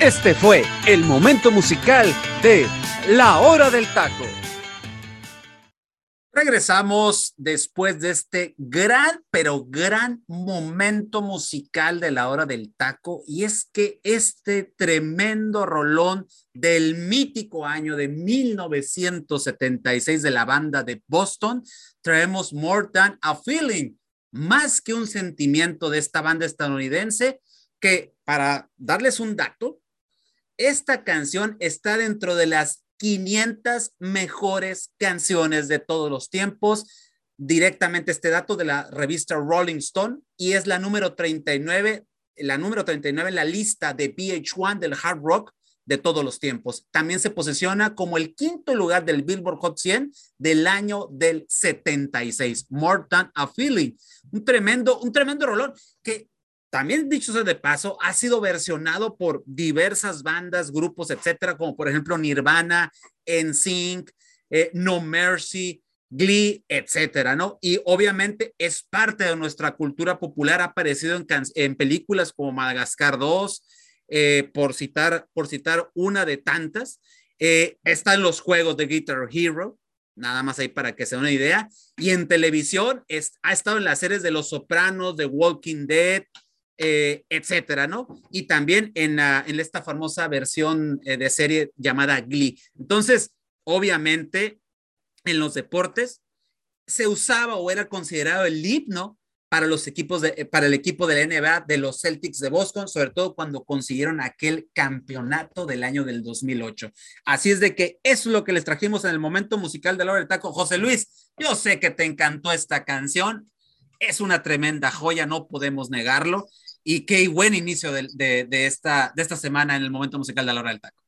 Este fue el momento musical de La Hora del Taco. Regresamos después de este gran, pero gran momento musical de la hora del taco. Y es que este tremendo rolón del mítico año de 1976 de la banda de Boston, traemos More Than a Feeling, más que un sentimiento de esta banda estadounidense, que para darles un dato, esta canción está dentro de las 500 mejores canciones de todos los tiempos. Directamente este dato de la revista Rolling Stone y es la número 39, la número 39 en la lista de VH1 del hard rock de todos los tiempos. También se posiciona como el quinto lugar del Billboard Hot 100 del año del 76. More Than a Feeling. Un tremendo, un tremendo rolón que también dicho sea de paso, ha sido versionado por diversas bandas, grupos, etcétera, como por ejemplo Nirvana, NSYNC, eh, No Mercy, Glee, etcétera, ¿no? Y obviamente es parte de nuestra cultura popular, ha aparecido en, películas como Madagascar 2, eh, por, citar, por citar una de tantas. Eh, está en los juegos de Guitar Hero, nada más ahí para que se una idea. Y en televisión es, ha estado en las series de Los Sopranos, de Walking Dead, eh, etcétera, ¿no? Y también en, la, en esta famosa versión eh, de serie llamada Glee. Entonces, obviamente, en los deportes se usaba o era considerado el himno para los equipos de, eh, para el equipo de la NBA de los Celtics de Boston, sobre todo cuando consiguieron aquel campeonato del año del 2008. Así es de que es lo que les trajimos en el momento musical de la hora del taco. José Luis, yo sé que te encantó esta canción. Es una tremenda joya, no podemos negarlo y qué buen inicio de, de, de, esta, de esta semana en el momento musical de la hora del taco.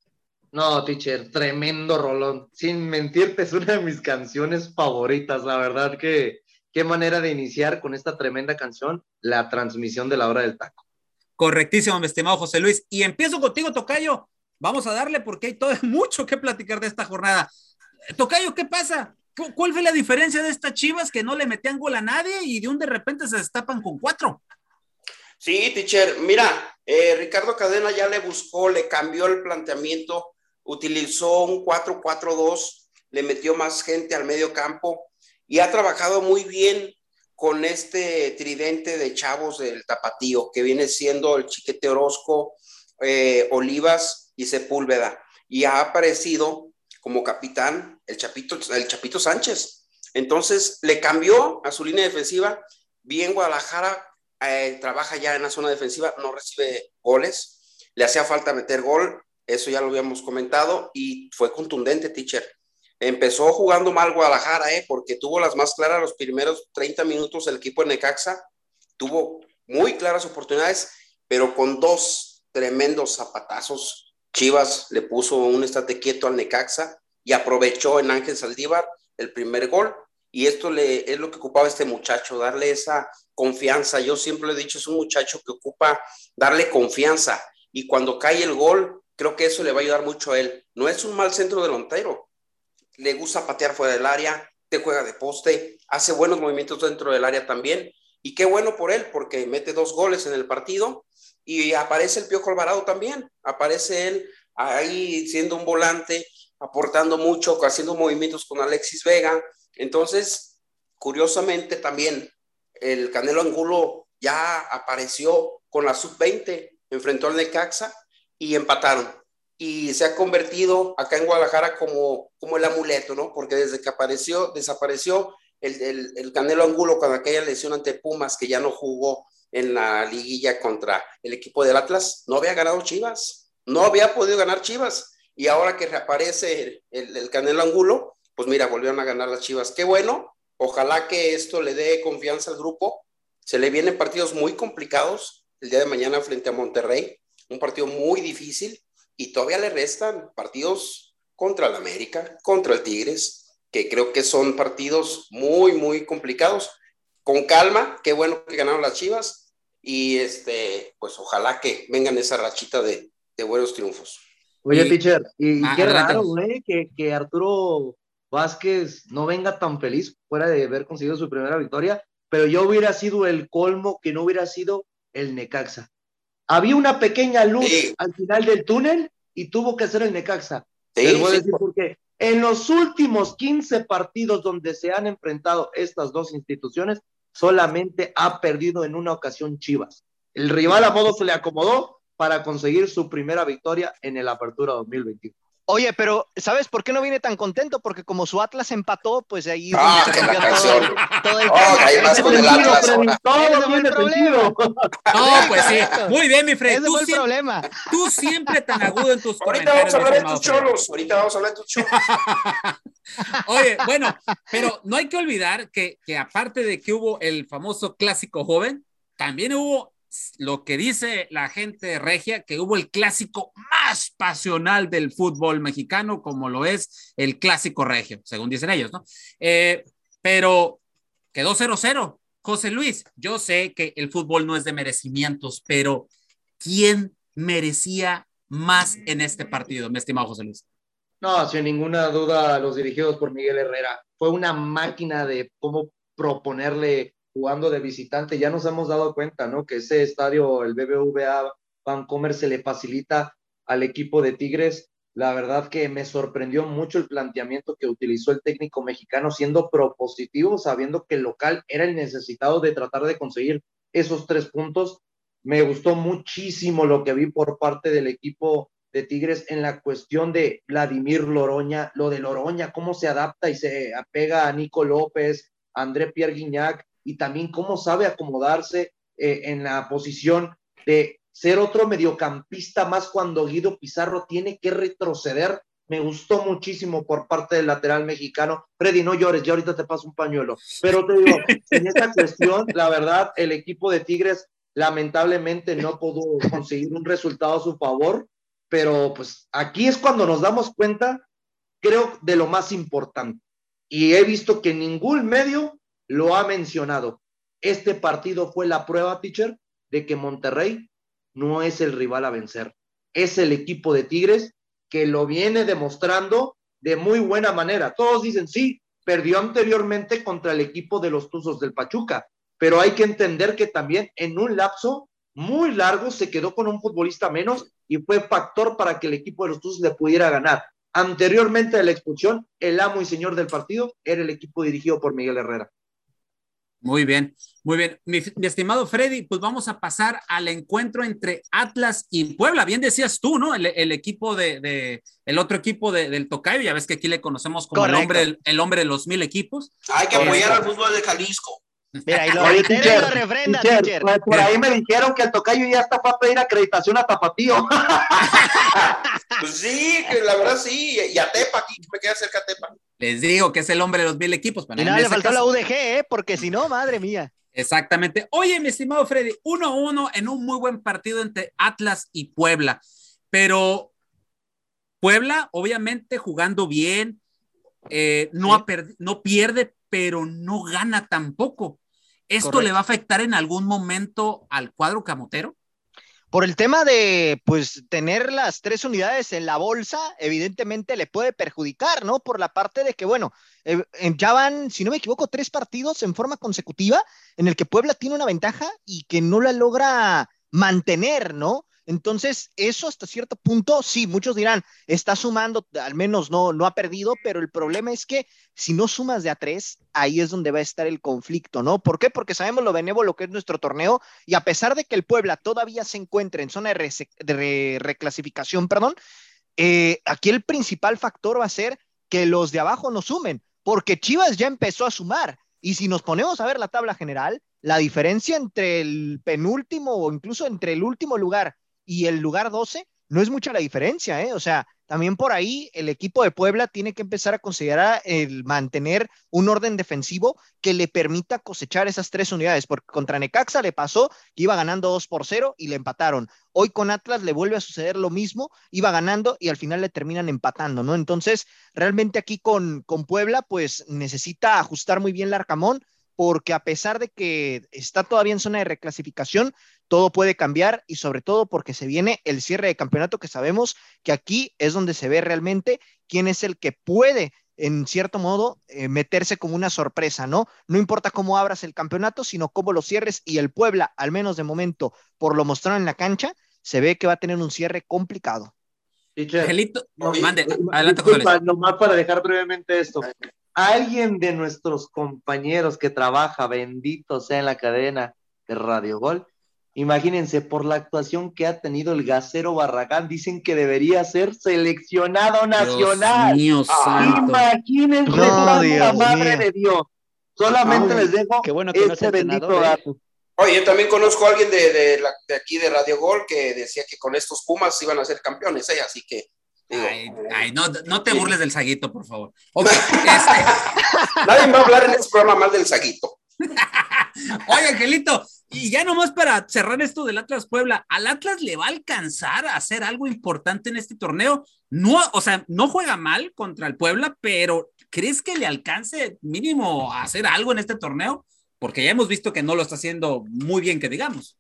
No, teacher, tremendo rolón. Sin mentirte, es una de mis canciones favoritas. La verdad que qué manera de iniciar con esta tremenda canción, la transmisión de la hora del taco. Correctísimo, mi estimado José Luis. Y empiezo contigo, Tocayo. Vamos a darle porque hay todo [LAUGHS] mucho que platicar de esta jornada. Tocayo, ¿qué pasa? ¿Cuál fue la diferencia de estas chivas que no le metían gol a nadie y de un de repente se destapan con cuatro? Sí, teacher, mira, eh, Ricardo Cadena ya le buscó, le cambió el planteamiento, utilizó un 4-4-2, le metió más gente al medio campo y ha trabajado muy bien con este tridente de chavos del tapatío, que viene siendo el Chiquete Orozco, eh, Olivas y Sepúlveda. Y ha aparecido como capitán el Chapito, el Chapito Sánchez. Entonces le cambió a su línea defensiva. Bien Guadalajara eh, trabaja ya en la zona defensiva, no recibe goles, le hacía falta meter gol, eso ya lo habíamos comentado y fue contundente, teacher. Empezó jugando mal Guadalajara, eh, porque tuvo las más claras los primeros 30 minutos el equipo de Necaxa, tuvo muy claras oportunidades, pero con dos tremendos zapatazos, Chivas le puso un estate quieto al Necaxa y aprovechó en Ángel Saldívar el primer gol. Y esto le, es lo que ocupaba este muchacho, darle esa confianza. Yo siempre he dicho, es un muchacho que ocupa darle confianza. Y cuando cae el gol, creo que eso le va a ayudar mucho a él. No es un mal centro delantero. Le gusta patear fuera del área, te juega de poste, hace buenos movimientos dentro del área también. Y qué bueno por él, porque mete dos goles en el partido y aparece el Piojo Alvarado también. Aparece él ahí siendo un volante, aportando mucho, haciendo movimientos con Alexis Vega. Entonces, curiosamente también, el Canelo Angulo ya apareció con la sub-20, enfrentó al Necaxa y empataron. Y se ha convertido acá en Guadalajara como, como el amuleto, ¿no? Porque desde que apareció, desapareció el, el, el Canelo Angulo con aquella lesión ante Pumas, que ya no jugó en la liguilla contra el equipo del Atlas, no había ganado Chivas, no había podido ganar Chivas. Y ahora que reaparece el, el Canelo Angulo, pues mira, volvieron a ganar las Chivas. Qué bueno, ojalá que esto le dé confianza al grupo. Se le vienen partidos muy complicados el día de mañana frente a Monterrey, un partido muy difícil y todavía le restan partidos contra el América, contra el Tigres, que creo que son partidos muy, muy complicados. Con calma, qué bueno que ganaron las Chivas y este, pues ojalá que vengan esa rachita de, de buenos triunfos. Oye, Y- teacher, y, y Ah, qué raro, güey, que, que Arturo Vázquez no venga tan feliz fuera de haber conseguido su primera victoria, pero yo hubiera sido el colmo que no hubiera sido el Necaxa. Había una pequeña luz Sí. al final del túnel y tuvo que ser el Necaxa. Sí, Les voy a sí, decir por qué. En los últimos 15 partidos donde se han enfrentado estas dos instituciones, solamente ha perdido en una ocasión Chivas. El rival a modo se le acomodó para conseguir su primera victoria en el Apertura 2021. Oye, pero ¿sabes por qué no viene tan contento? Porque como su Atlas empató, pues ahí Ah, se cambió todo, todo el Oh, ahí con el el Atlas. Todo el problema. No, pues sí. Muy bien, mi Fred. Ese Tú, fue el siempre, problema. tú siempre tan agudo en tus Ahorita vamos comentarios. a hablar de tus cholos, ahorita vamos a hablar de tus cholos. [LAUGHS] Oye, bueno, pero no hay que olvidar que, que aparte de que hubo el famoso clásico joven, también hubo lo que dice la gente regia, que hubo el clásico más pasional del fútbol mexicano, como lo es el clásico regio, según dicen ellos, ¿no? Eh, pero quedó 0-0. José Luis, yo sé que el fútbol no es de merecimientos, pero ¿quién merecía más en este partido, mi estimado José Luis? No, sin ninguna duda, los dirigidos por Miguel Herrera. Fue una máquina de cómo proponerle jugando de visitante. Ya nos hemos dado cuenta, ¿no? Que ese estadio, el BBVA Vancomer, se le facilita al equipo de Tigres. La verdad que me sorprendió mucho el planteamiento que utilizó el técnico mexicano, siendo propositivo, sabiendo que el local era el necesitado de tratar de conseguir esos tres puntos. Me gustó muchísimo lo que vi por parte del equipo de Tigres en la cuestión de Vladimir Loroña, lo de Loroña, cómo se adapta y se apega a Nico López, a André Pierre Guignac, y también cómo sabe acomodarse eh, en la posición de ser otro mediocampista más cuando Guido Pizarro tiene que retroceder. Me gustó muchísimo por parte del lateral mexicano. Freddy, no llores, ya ahorita te paso un pañuelo. Pero te digo, [LAUGHS] en esta cuestión, la verdad, el equipo de Tigres lamentablemente no pudo conseguir un resultado a su favor, pero pues aquí es cuando nos damos cuenta, creo, de lo más importante. Y he visto que ningún medio lo ha mencionado. Este partido fue la prueba, teacher, de que Monterrey no es el rival a vencer. Es el equipo de Tigres que lo viene demostrando de muy buena manera. Todos dicen, sí, perdió anteriormente contra el equipo de los Tuzos del Pachuca, pero hay que entender que también en un lapso muy largo se quedó con un futbolista menos y fue factor para que el equipo de los Tuzos le pudiera ganar. Anteriormente a la expulsión, el amo y señor del partido era el equipo dirigido por Miguel Herrera. Muy bien, muy bien. Mi, mi, estimado Freddy, pues vamos a pasar al encuentro entre Atlas y Puebla. Bien decías tú, ¿no? El, el equipo de, de, el otro equipo de, del Tocayo, ya ves que aquí le conocemos como el hombre, el, el, hombre de los mil equipos. Hay que apoyar al fútbol de Jalisco. Mira, y lo refrenda, teacher. teacher. Pues por ahí me dijeron que el tocayo ya está para pedir acreditación a Tapatío. [LAUGHS] pues sí, que la verdad sí, y a Tepa, aquí me queda cerca a Tepa. Les digo que es el hombre de los mil equipos. Pero y nada, le faltó caso... la UDG, ¿eh? porque si no, madre mía. Exactamente. Oye, mi estimado Freddy, 1-1 en un muy buen partido entre Atlas y Puebla, pero Puebla, obviamente, jugando bien, eh, no, sí. no, pierde pero no gana tampoco. ¿Esto le va a afectar en algún momento al cuadro camotero? Por el tema de, pues, tener las tres unidades en la bolsa, evidentemente le puede perjudicar, ¿no? Por la parte de que, bueno, eh, eh, ya van, si no me equivoco, tres partidos en forma consecutiva en el que Puebla tiene una ventaja y que no la logra mantener, ¿no? Entonces, eso hasta cierto punto, sí, muchos dirán, está sumando, al menos no, no ha perdido, pero el problema es que si no sumas de a tres, ahí es donde va a estar el conflicto, ¿no? ¿Por qué? Porque sabemos lo benévolo que es nuestro torneo y a pesar de que el Puebla todavía se encuentra en zona de, reclasificación, perdón, eh, aquí el principal factor va a ser que los de abajo no sumen, porque Chivas ya empezó a sumar. Y si nos ponemos a ver la tabla general, la diferencia entre el penúltimo o incluso entre el último lugar y el lugar 12, no es mucha la diferencia, ¿eh? O sea, también por ahí el equipo de Puebla tiene que empezar a considerar el mantener un orden defensivo que le permita cosechar esas tres unidades, porque contra Necaxa le pasó que iba ganando 2 por 0 y le empataron. Hoy con Atlas le vuelve a suceder lo mismo, iba ganando y al final le terminan empatando, ¿no? Entonces, realmente aquí con, con Puebla, pues necesita ajustar muy bien el Arcamón, porque a pesar de que está todavía en zona de reclasificación, todo puede cambiar y sobre todo porque se viene el cierre de campeonato que sabemos que aquí es donde se ve realmente quién es el que puede en cierto modo eh, meterse como una sorpresa, ¿no? No importa cómo abras el campeonato, sino cómo lo cierres y el Puebla, al menos de momento, por lo mostrado en la cancha, se ve que va a tener un cierre complicado. Angelito, mande, adelante, Nomás para dejar brevemente esto alguien de nuestros compañeros que trabaja, bendito sea en la cadena de Radio Gol, imagínense por la actuación que ha tenido el gasero Barragán, dicen que debería ser seleccionado nacional. Dios mío, imagínense la madre de Dios. Solamente les dejo qué bueno que este bendito ¿eh? dato. Oye, yo también conozco a alguien de, aquí de Radio Gol que decía que con estos Pumas iban a ser campeones, ¿eh? así que Ay, no, no, te burles del saguito, por favor. Este [LAUGHS] Nadie va a hablar en este programa mal del saguito. [LAUGHS] Oye, Angelito, y ya nomás para cerrar esto del Atlas Puebla, ¿al Atlas le va a alcanzar a hacer algo importante en este torneo? No, o sea, no juega mal contra el Puebla, pero ¿crees que le alcance mínimo a hacer algo en este torneo? Porque ya hemos visto que no lo está haciendo muy bien, que digamos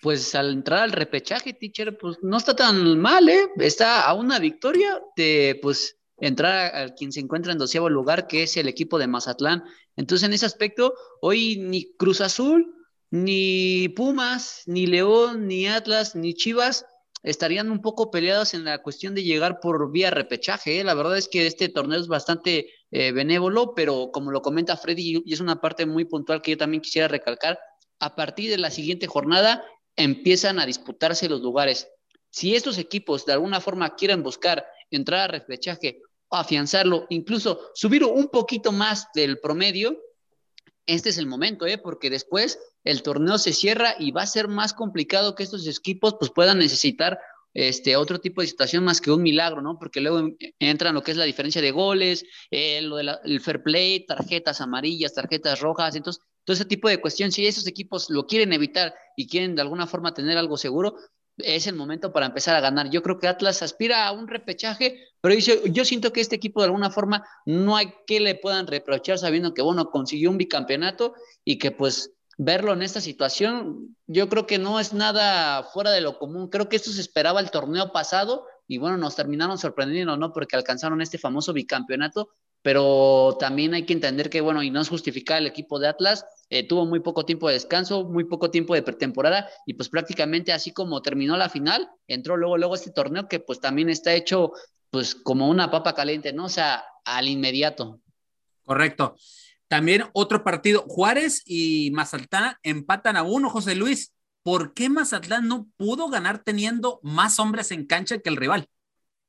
pues al entrar al repechaje, teacher, pues no está tan mal, ¿eh? Está a una victoria de, pues, entrar a, quien se encuentra en doceavo lugar, que es el equipo de Mazatlán. Entonces, en ese aspecto, hoy ni Cruz Azul, ni Pumas, ni León, ni Atlas, ni Chivas estarían un poco peleados en la cuestión de llegar por vía repechaje. ¿eh? La verdad es que este torneo es bastante eh, benévolo, pero como lo comenta Freddy, y es una parte muy puntual que yo también quisiera recalcar, a partir de la siguiente jornada empiezan a disputarse los lugares. Si estos equipos de alguna forma quieren buscar entrar a repechaje, afianzarlo, incluso subir un poquito más del promedio, este es el momento, ¿eh? porque después el torneo se cierra y va a ser más complicado que estos equipos pues, puedan necesitar este, otro tipo de situación más que un milagro, ¿no? Porque luego entra lo que es la diferencia de goles, eh, lo del fair play, tarjetas amarillas, tarjetas rojas, entonces todo ese tipo de cuestión, si esos equipos lo quieren evitar y quieren de alguna forma tener algo seguro, es el momento para empezar a ganar. Yo creo que Atlas aspira a un repechaje, pero yo, yo siento que este equipo de alguna forma no hay que le puedan reprochar sabiendo que, bueno, consiguió un bicampeonato y que pues verlo en esta situación, yo creo que no es nada fuera de lo común. Creo que esto se esperaba el torneo pasado y bueno, nos terminaron sorprendiendo, ¿no? Porque alcanzaron este famoso bicampeonato, pero también hay que entender que, bueno, y no es justificar el equipo de Atlas, eh, tuvo muy poco tiempo de descanso, muy poco tiempo de pretemporada y pues prácticamente así como terminó la final, entró luego, luego este torneo que pues también está hecho pues como una papa caliente, ¿no? O sea, al inmediato. Correcto. También otro partido, Juárez y Mazatlán empatan a uno, José Luis. ¿Por qué Mazatlán no pudo ganar teniendo más hombres en cancha que el rival?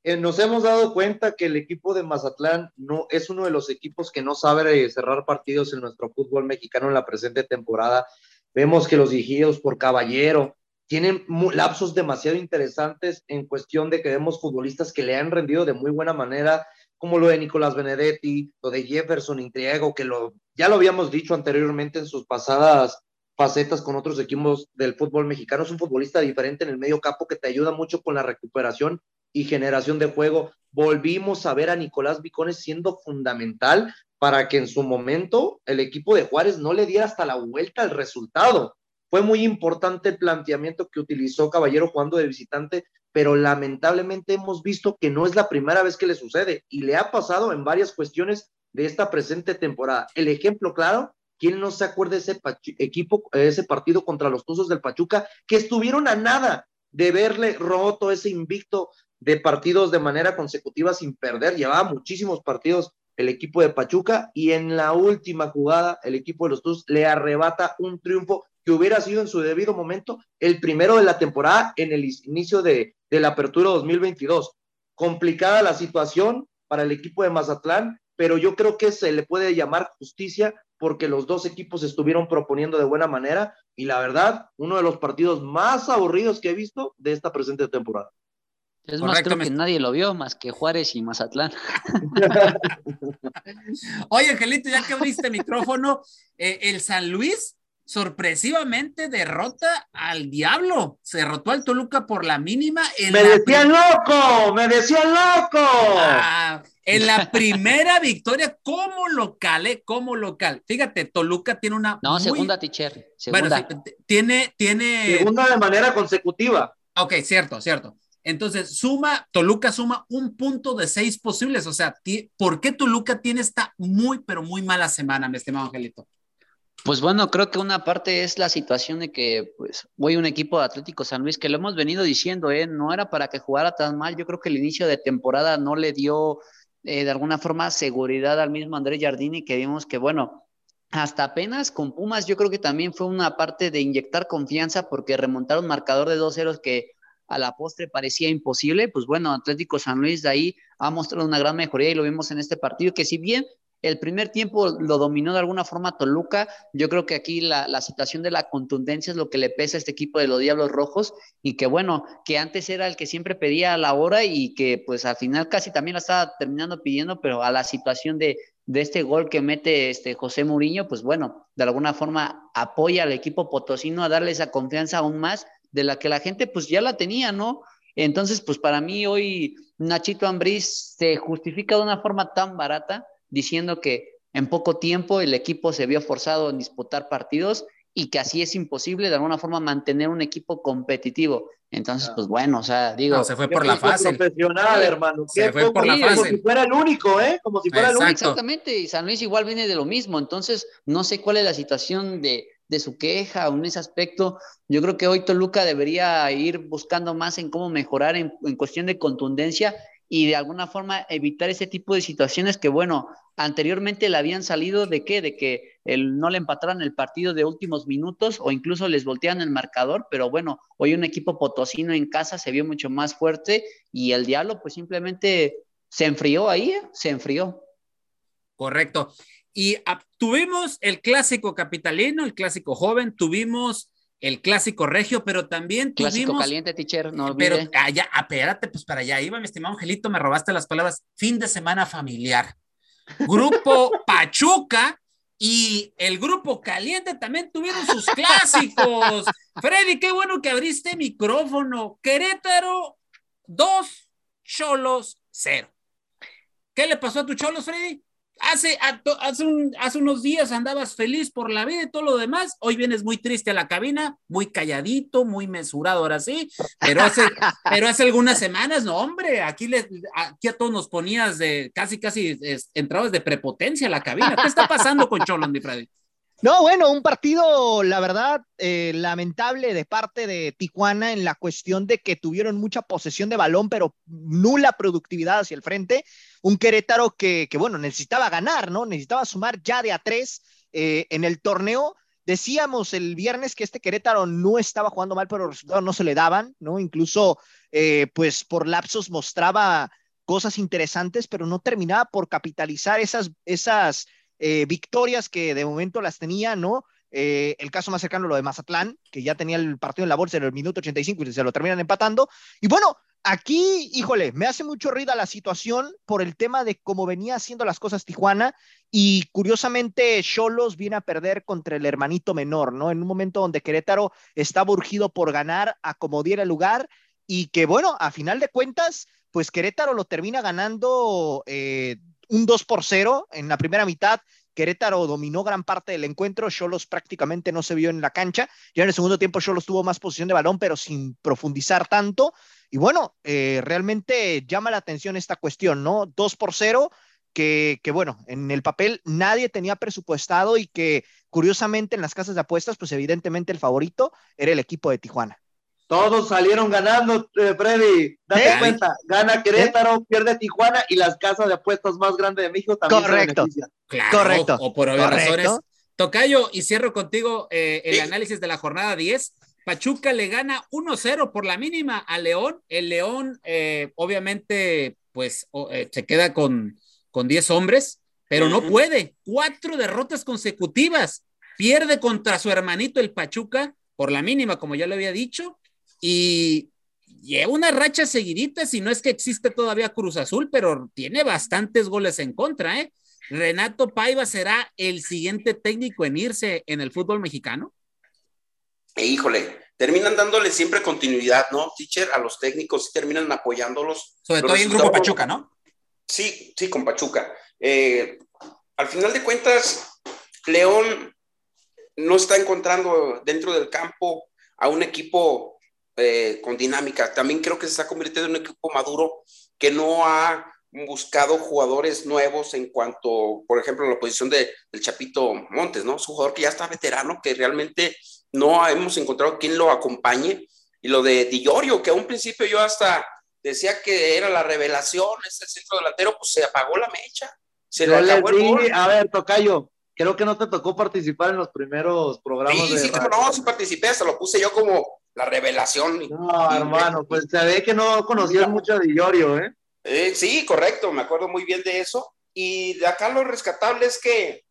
Eh, nos hemos dado cuenta que el equipo de Mazatlán no es uno de los equipos que no sabe cerrar partidos en nuestro fútbol mexicano en la presente temporada. Vemos que los dirigidos por Caballero tienen lapsos demasiado interesantes en cuestión de que vemos futbolistas que le han rendido de muy buena manera, como lo de Nicolás Benedetti, lo de Jefferson Intriego, que lo, ya lo habíamos dicho anteriormente en sus pasadas facetas con otros equipos del fútbol mexicano. Es un futbolista diferente en el medio campo que te ayuda mucho con la recuperación y generación de juego. Volvimos a ver a Nicolás Vicones siendo fundamental para que en su momento el equipo de Juárez no le diera hasta la vuelta al resultado. Fue muy importante el planteamiento que utilizó Caballero jugando de visitante, pero lamentablemente hemos visto que no es la primera vez que le sucede y le ha pasado en varias cuestiones de esta presente temporada. El ejemplo claro, ¿quién no se acuerda de ese equipo, ese partido contra los Tuzos del Pachuca, que estuvieron a nada de verle roto ese invicto de partidos de manera consecutiva sin perder? Llevaba muchísimos partidos el equipo de Pachuca y en la última jugada el equipo de los Tuzos le arrebata un triunfo que hubiera sido en su debido momento el primero de la temporada en el inicio de, de la apertura 2022. Complicada la situación para el equipo de Mazatlán, pero yo creo que se le puede llamar justicia porque los dos equipos estuvieron proponiendo de buena manera y la verdad, uno de los partidos más aburridos que he visto de esta presente temporada. Es más, creo que nadie lo vio más que Juárez y Mazatlán. [LAUGHS] Oye, Angelito, ya que abriste micrófono, eh, el San Luis sorpresivamente derrota al Diablo. Se derrotó al Toluca por la mínima. ¡Me decían loco! ¡Me decían loco! Ah, en la primera victoria como local, ¿eh? Como local. Fíjate, Toluca tiene una. No, segunda, teacher. Segunda. Bueno, tiene, tiene. Segunda de manera consecutiva. Ok, cierto, cierto. Entonces, suma, Toluca suma un punto de seis posibles. O sea, ¿por qué Toluca tiene esta muy, pero muy mala semana, mi estimado Angelito? Pues bueno, creo que una parte es la situación de que, pues, voy a un equipo de Atlético San Luis que lo hemos venido diciendo, ¿eh? No era para que jugara tan mal. Yo creo que el inicio de temporada no le dio eh, de alguna forma seguridad al mismo Andrés Jardini, que vimos que, bueno, hasta apenas con Pumas, yo creo que también fue una parte de inyectar confianza porque remontar un marcador de dos ceros que a la postre parecía imposible. Pues bueno, Atlético San Luis de ahí ha mostrado una gran mejoría y lo vimos en este partido, que si bien el primer tiempo lo dominó de alguna forma Toluca. Yo creo que aquí la, situación de la contundencia es lo que le pesa a este equipo de los Diablos Rojos y que bueno, que antes era el que siempre pedía la hora y que pues al final casi también la estaba terminando pidiendo, pero a la situación de, de este gol que mete este José Muriño, pues bueno, de alguna forma apoya al equipo potosino a darle esa confianza aún más de la que la gente pues ya la tenía, ¿no? Entonces, pues para mí hoy Nachito Ambriz se justifica de una forma tan barata diciendo que en poco tiempo el equipo se vio forzado en disputar partidos y que así es imposible de alguna forma mantener un equipo competitivo. Entonces, pues bueno, o sea, digo. se fue por la fase. Profesional, hermano. Se fue por la fase. Como si fuera el único, ¿eh? Como si fuera el único. Exactamente, y San Luis igual viene de lo mismo. Entonces, no sé cuál es la situación de, de su queja o en ese aspecto. Yo creo que hoy Toluca debería ir buscando más en cómo mejorar en, cuestión de contundencia y de alguna forma evitar ese tipo de situaciones que, bueno, anteriormente le habían salido de qué, de que el, no le empataran el partido de últimos minutos o incluso les voltean el marcador, pero bueno, hoy un equipo potosino en casa se vio mucho más fuerte y el Diablo pues simplemente se enfrió ahí, ¿eh? se enfrió. Correcto. Y tuvimos el clásico capitalino, el clásico joven, tuvimos el clásico regio, pero también clásico tuvimos... caliente, teacher, no Pero allá, espérate, pues para allá iba, mi estimado Angelito, me robaste las palabras, fin de semana familiar. Grupo [LAUGHS] Pachuca y el grupo caliente también tuvieron sus clásicos. [LAUGHS] Freddy, qué bueno que abriste micrófono. Querétaro, dos, Cholos, cero. ¿Qué le pasó a tu Cholos, Freddy? Hace, hace, hace, unos días andabas feliz por la vida y todo lo demás. Hoy vienes muy triste a la cabina, muy calladito, muy mesurado, ahora sí. Pero hace, [LAUGHS] pero hace algunas semanas, no, hombre, aquí, le, aquí a todos nos ponías de casi, casi entrabas de prepotencia a la cabina. ¿Qué está pasando con Cholón, mi Freddy? No, bueno, un partido, la verdad, eh, lamentable de parte de Tijuana en la cuestión de que tuvieron mucha posesión de balón, pero nula productividad hacia el frente. Un Querétaro que, que bueno, necesitaba ganar, ¿no? Necesitaba sumar ya de a tres eh, en el torneo. Decíamos el viernes que este Querétaro no estaba jugando mal, pero los resultados no se le daban, ¿no? Incluso, eh, pues por lapsos mostraba cosas interesantes, pero no terminaba por capitalizar esas, esas eh, victorias que de momento las tenía, ¿no? Eh, el caso más cercano, lo de Mazatlán, que ya tenía el partido en la bolsa en el minuto 85 y se lo terminan empatando. Y bueno, aquí, híjole, me hace mucho ruido la situación por el tema de cómo venía haciendo las cosas Tijuana y curiosamente Cholos viene a perder contra el hermanito menor, ¿no? En un momento donde Querétaro estaba urgido por ganar a como diera lugar y que bueno, a final de cuentas, pues Querétaro lo termina ganando eh, un 2 por 0 en la primera mitad. Querétaro dominó gran parte del encuentro, Cholos prácticamente no se vio en la cancha. Ya en el segundo tiempo Cholos tuvo más posición de balón, pero sin profundizar tanto. Y bueno, eh, realmente llama la atención esta cuestión, ¿no? 2 por 0, que, que, bueno, en el papel nadie tenía presupuestado y que curiosamente en las casas de apuestas, pues evidentemente el favorito era el equipo de Tijuana. Todos salieron ganando, eh, Freddy. Date ¿Eh? cuenta, gana Querétaro, pierde Tijuana y las casas de apuestas más grandes de México también Correcto. se. Claro, Correcto. O por obvias Correcto. razones. Tocayo, y cierro contigo eh, el Sí. análisis de la jornada 10. Pachuca le gana 1-0 por la mínima a León. El León, eh, obviamente, pues eh, se queda con, con 10 hombres, pero no puede. Cuatro derrotas consecutivas. Pierde contra su hermanito el Pachuca por la mínima, como ya lo había dicho, y lleva una racha seguidita, si no es que existe todavía Cruz Azul, pero tiene bastantes goles en contra, ¿eh? Renato Paiva será el siguiente técnico en irse en el fútbol mexicano. E, híjole, terminan dándole siempre continuidad, ¿no, teacher? A los técnicos y terminan apoyándolos. Sobre todo en Grupo Pachuca, ¿no? Sí, sí, con Pachuca. Eh, al final de cuentas, León no está encontrando dentro del campo a un equipo eh, con dinámica. También creo que se está convirtiendo en un equipo maduro que no ha buscado jugadores nuevos en cuanto, por ejemplo, la posición de, del Chapito Montes, ¿no? Es un jugador que ya está veterano, que realmente no hemos encontrado quien lo acompañe. Y lo de Di Llorio, que a un principio yo hasta decía que era la revelación, ese centro delantero, pues se apagó la mecha. Se le Yo les acabó el gol. a ver, Tocayo, creo que no te tocó participar en los primeros programas Sí, de sí, radio. no, sí participé, hasta lo puse yo como la revelación. No, Y- hermano, pues se ve que no conocías mucho a Di Llorio, ¿eh? Eh, sí, correcto, me acuerdo muy bien de eso. Y de acá lo rescatable es que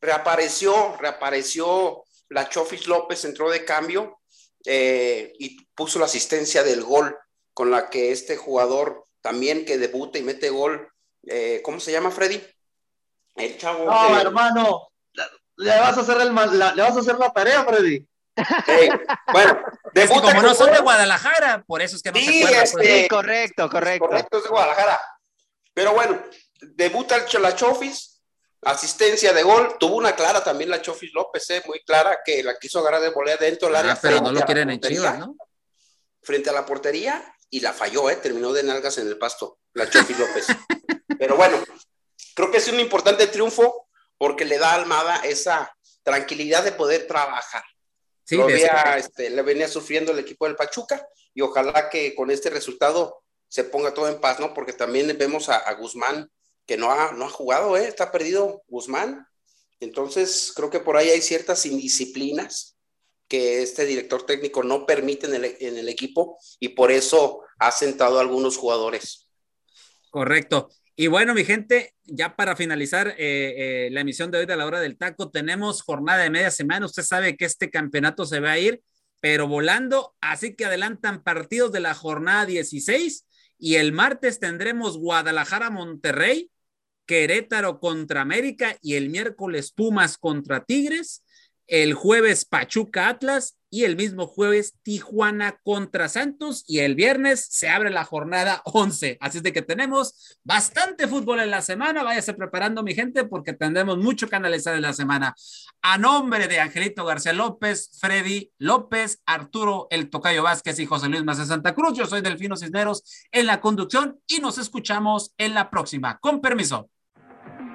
reapareció, reapareció la Chofis López, entró de cambio eh, y puso la asistencia del gol con la que este jugador también que debuta y mete gol, eh, ¿cómo se llama Freddy? El chavo. No, que- hermano, le vas a hacer el la, le vas a hacer la tarea, Freddy. eh, bueno, [LAUGHS] Es que debuta como no son de. Guadalajara, por eso es que no Sí, se acuerdan. este-. Sí, correcto, correcto. Correcto, es de Guadalajara. Pero bueno, debuta el Ch- la Chofis, asistencia de gol. Tuvo una clara también la Chofis López, eh, muy clara, que la quiso agarrar de volea dentro del área. Ah, pero no lo quieren en Chivas, ¿no? Frente a la portería y la falló, ¿eh? terminó de nalgas en el pasto, la Chofis López. [LAUGHS] Pero bueno, creo que es un importante triunfo porque le da a Almada esa tranquilidad de poder trabajar. Sí, había, este, le venía sufriendo el equipo del Pachuca y ojalá que con este resultado se ponga todo en paz, ¿no? Porque también vemos a, a Guzmán que no ha, no ha jugado, ¿eh? Está perdido Guzmán. Entonces, creo que por ahí hay ciertas indisciplinas que este director técnico no permite en el, en el equipo y por eso ha sentado a algunos jugadores. Correcto. Y bueno, mi gente, ya para finalizar eh, eh, la emisión de hoy de la hora del taco, tenemos jornada de media semana. Usted sabe que este campeonato se va a ir, pero volando, así que adelantan partidos de la jornada 16 y el martes tendremos Guadalajara-Monterrey, Querétaro contra América y el miércoles Pumas contra Tigres, el jueves Pachuca Atlas y el mismo jueves Tijuana contra Santos y el viernes se abre la jornada 11. Así es de que tenemos bastante fútbol en la semana. Váyase preparando mi gente porque tendremos mucho que analizar en la semana. A nombre de Angelito García López, Freddy López, Arturo El Tocayo Vázquez y José Luis Maza Santa Cruz, yo soy Delfino Cisneros en la conducción y nos escuchamos en la próxima. Con permiso.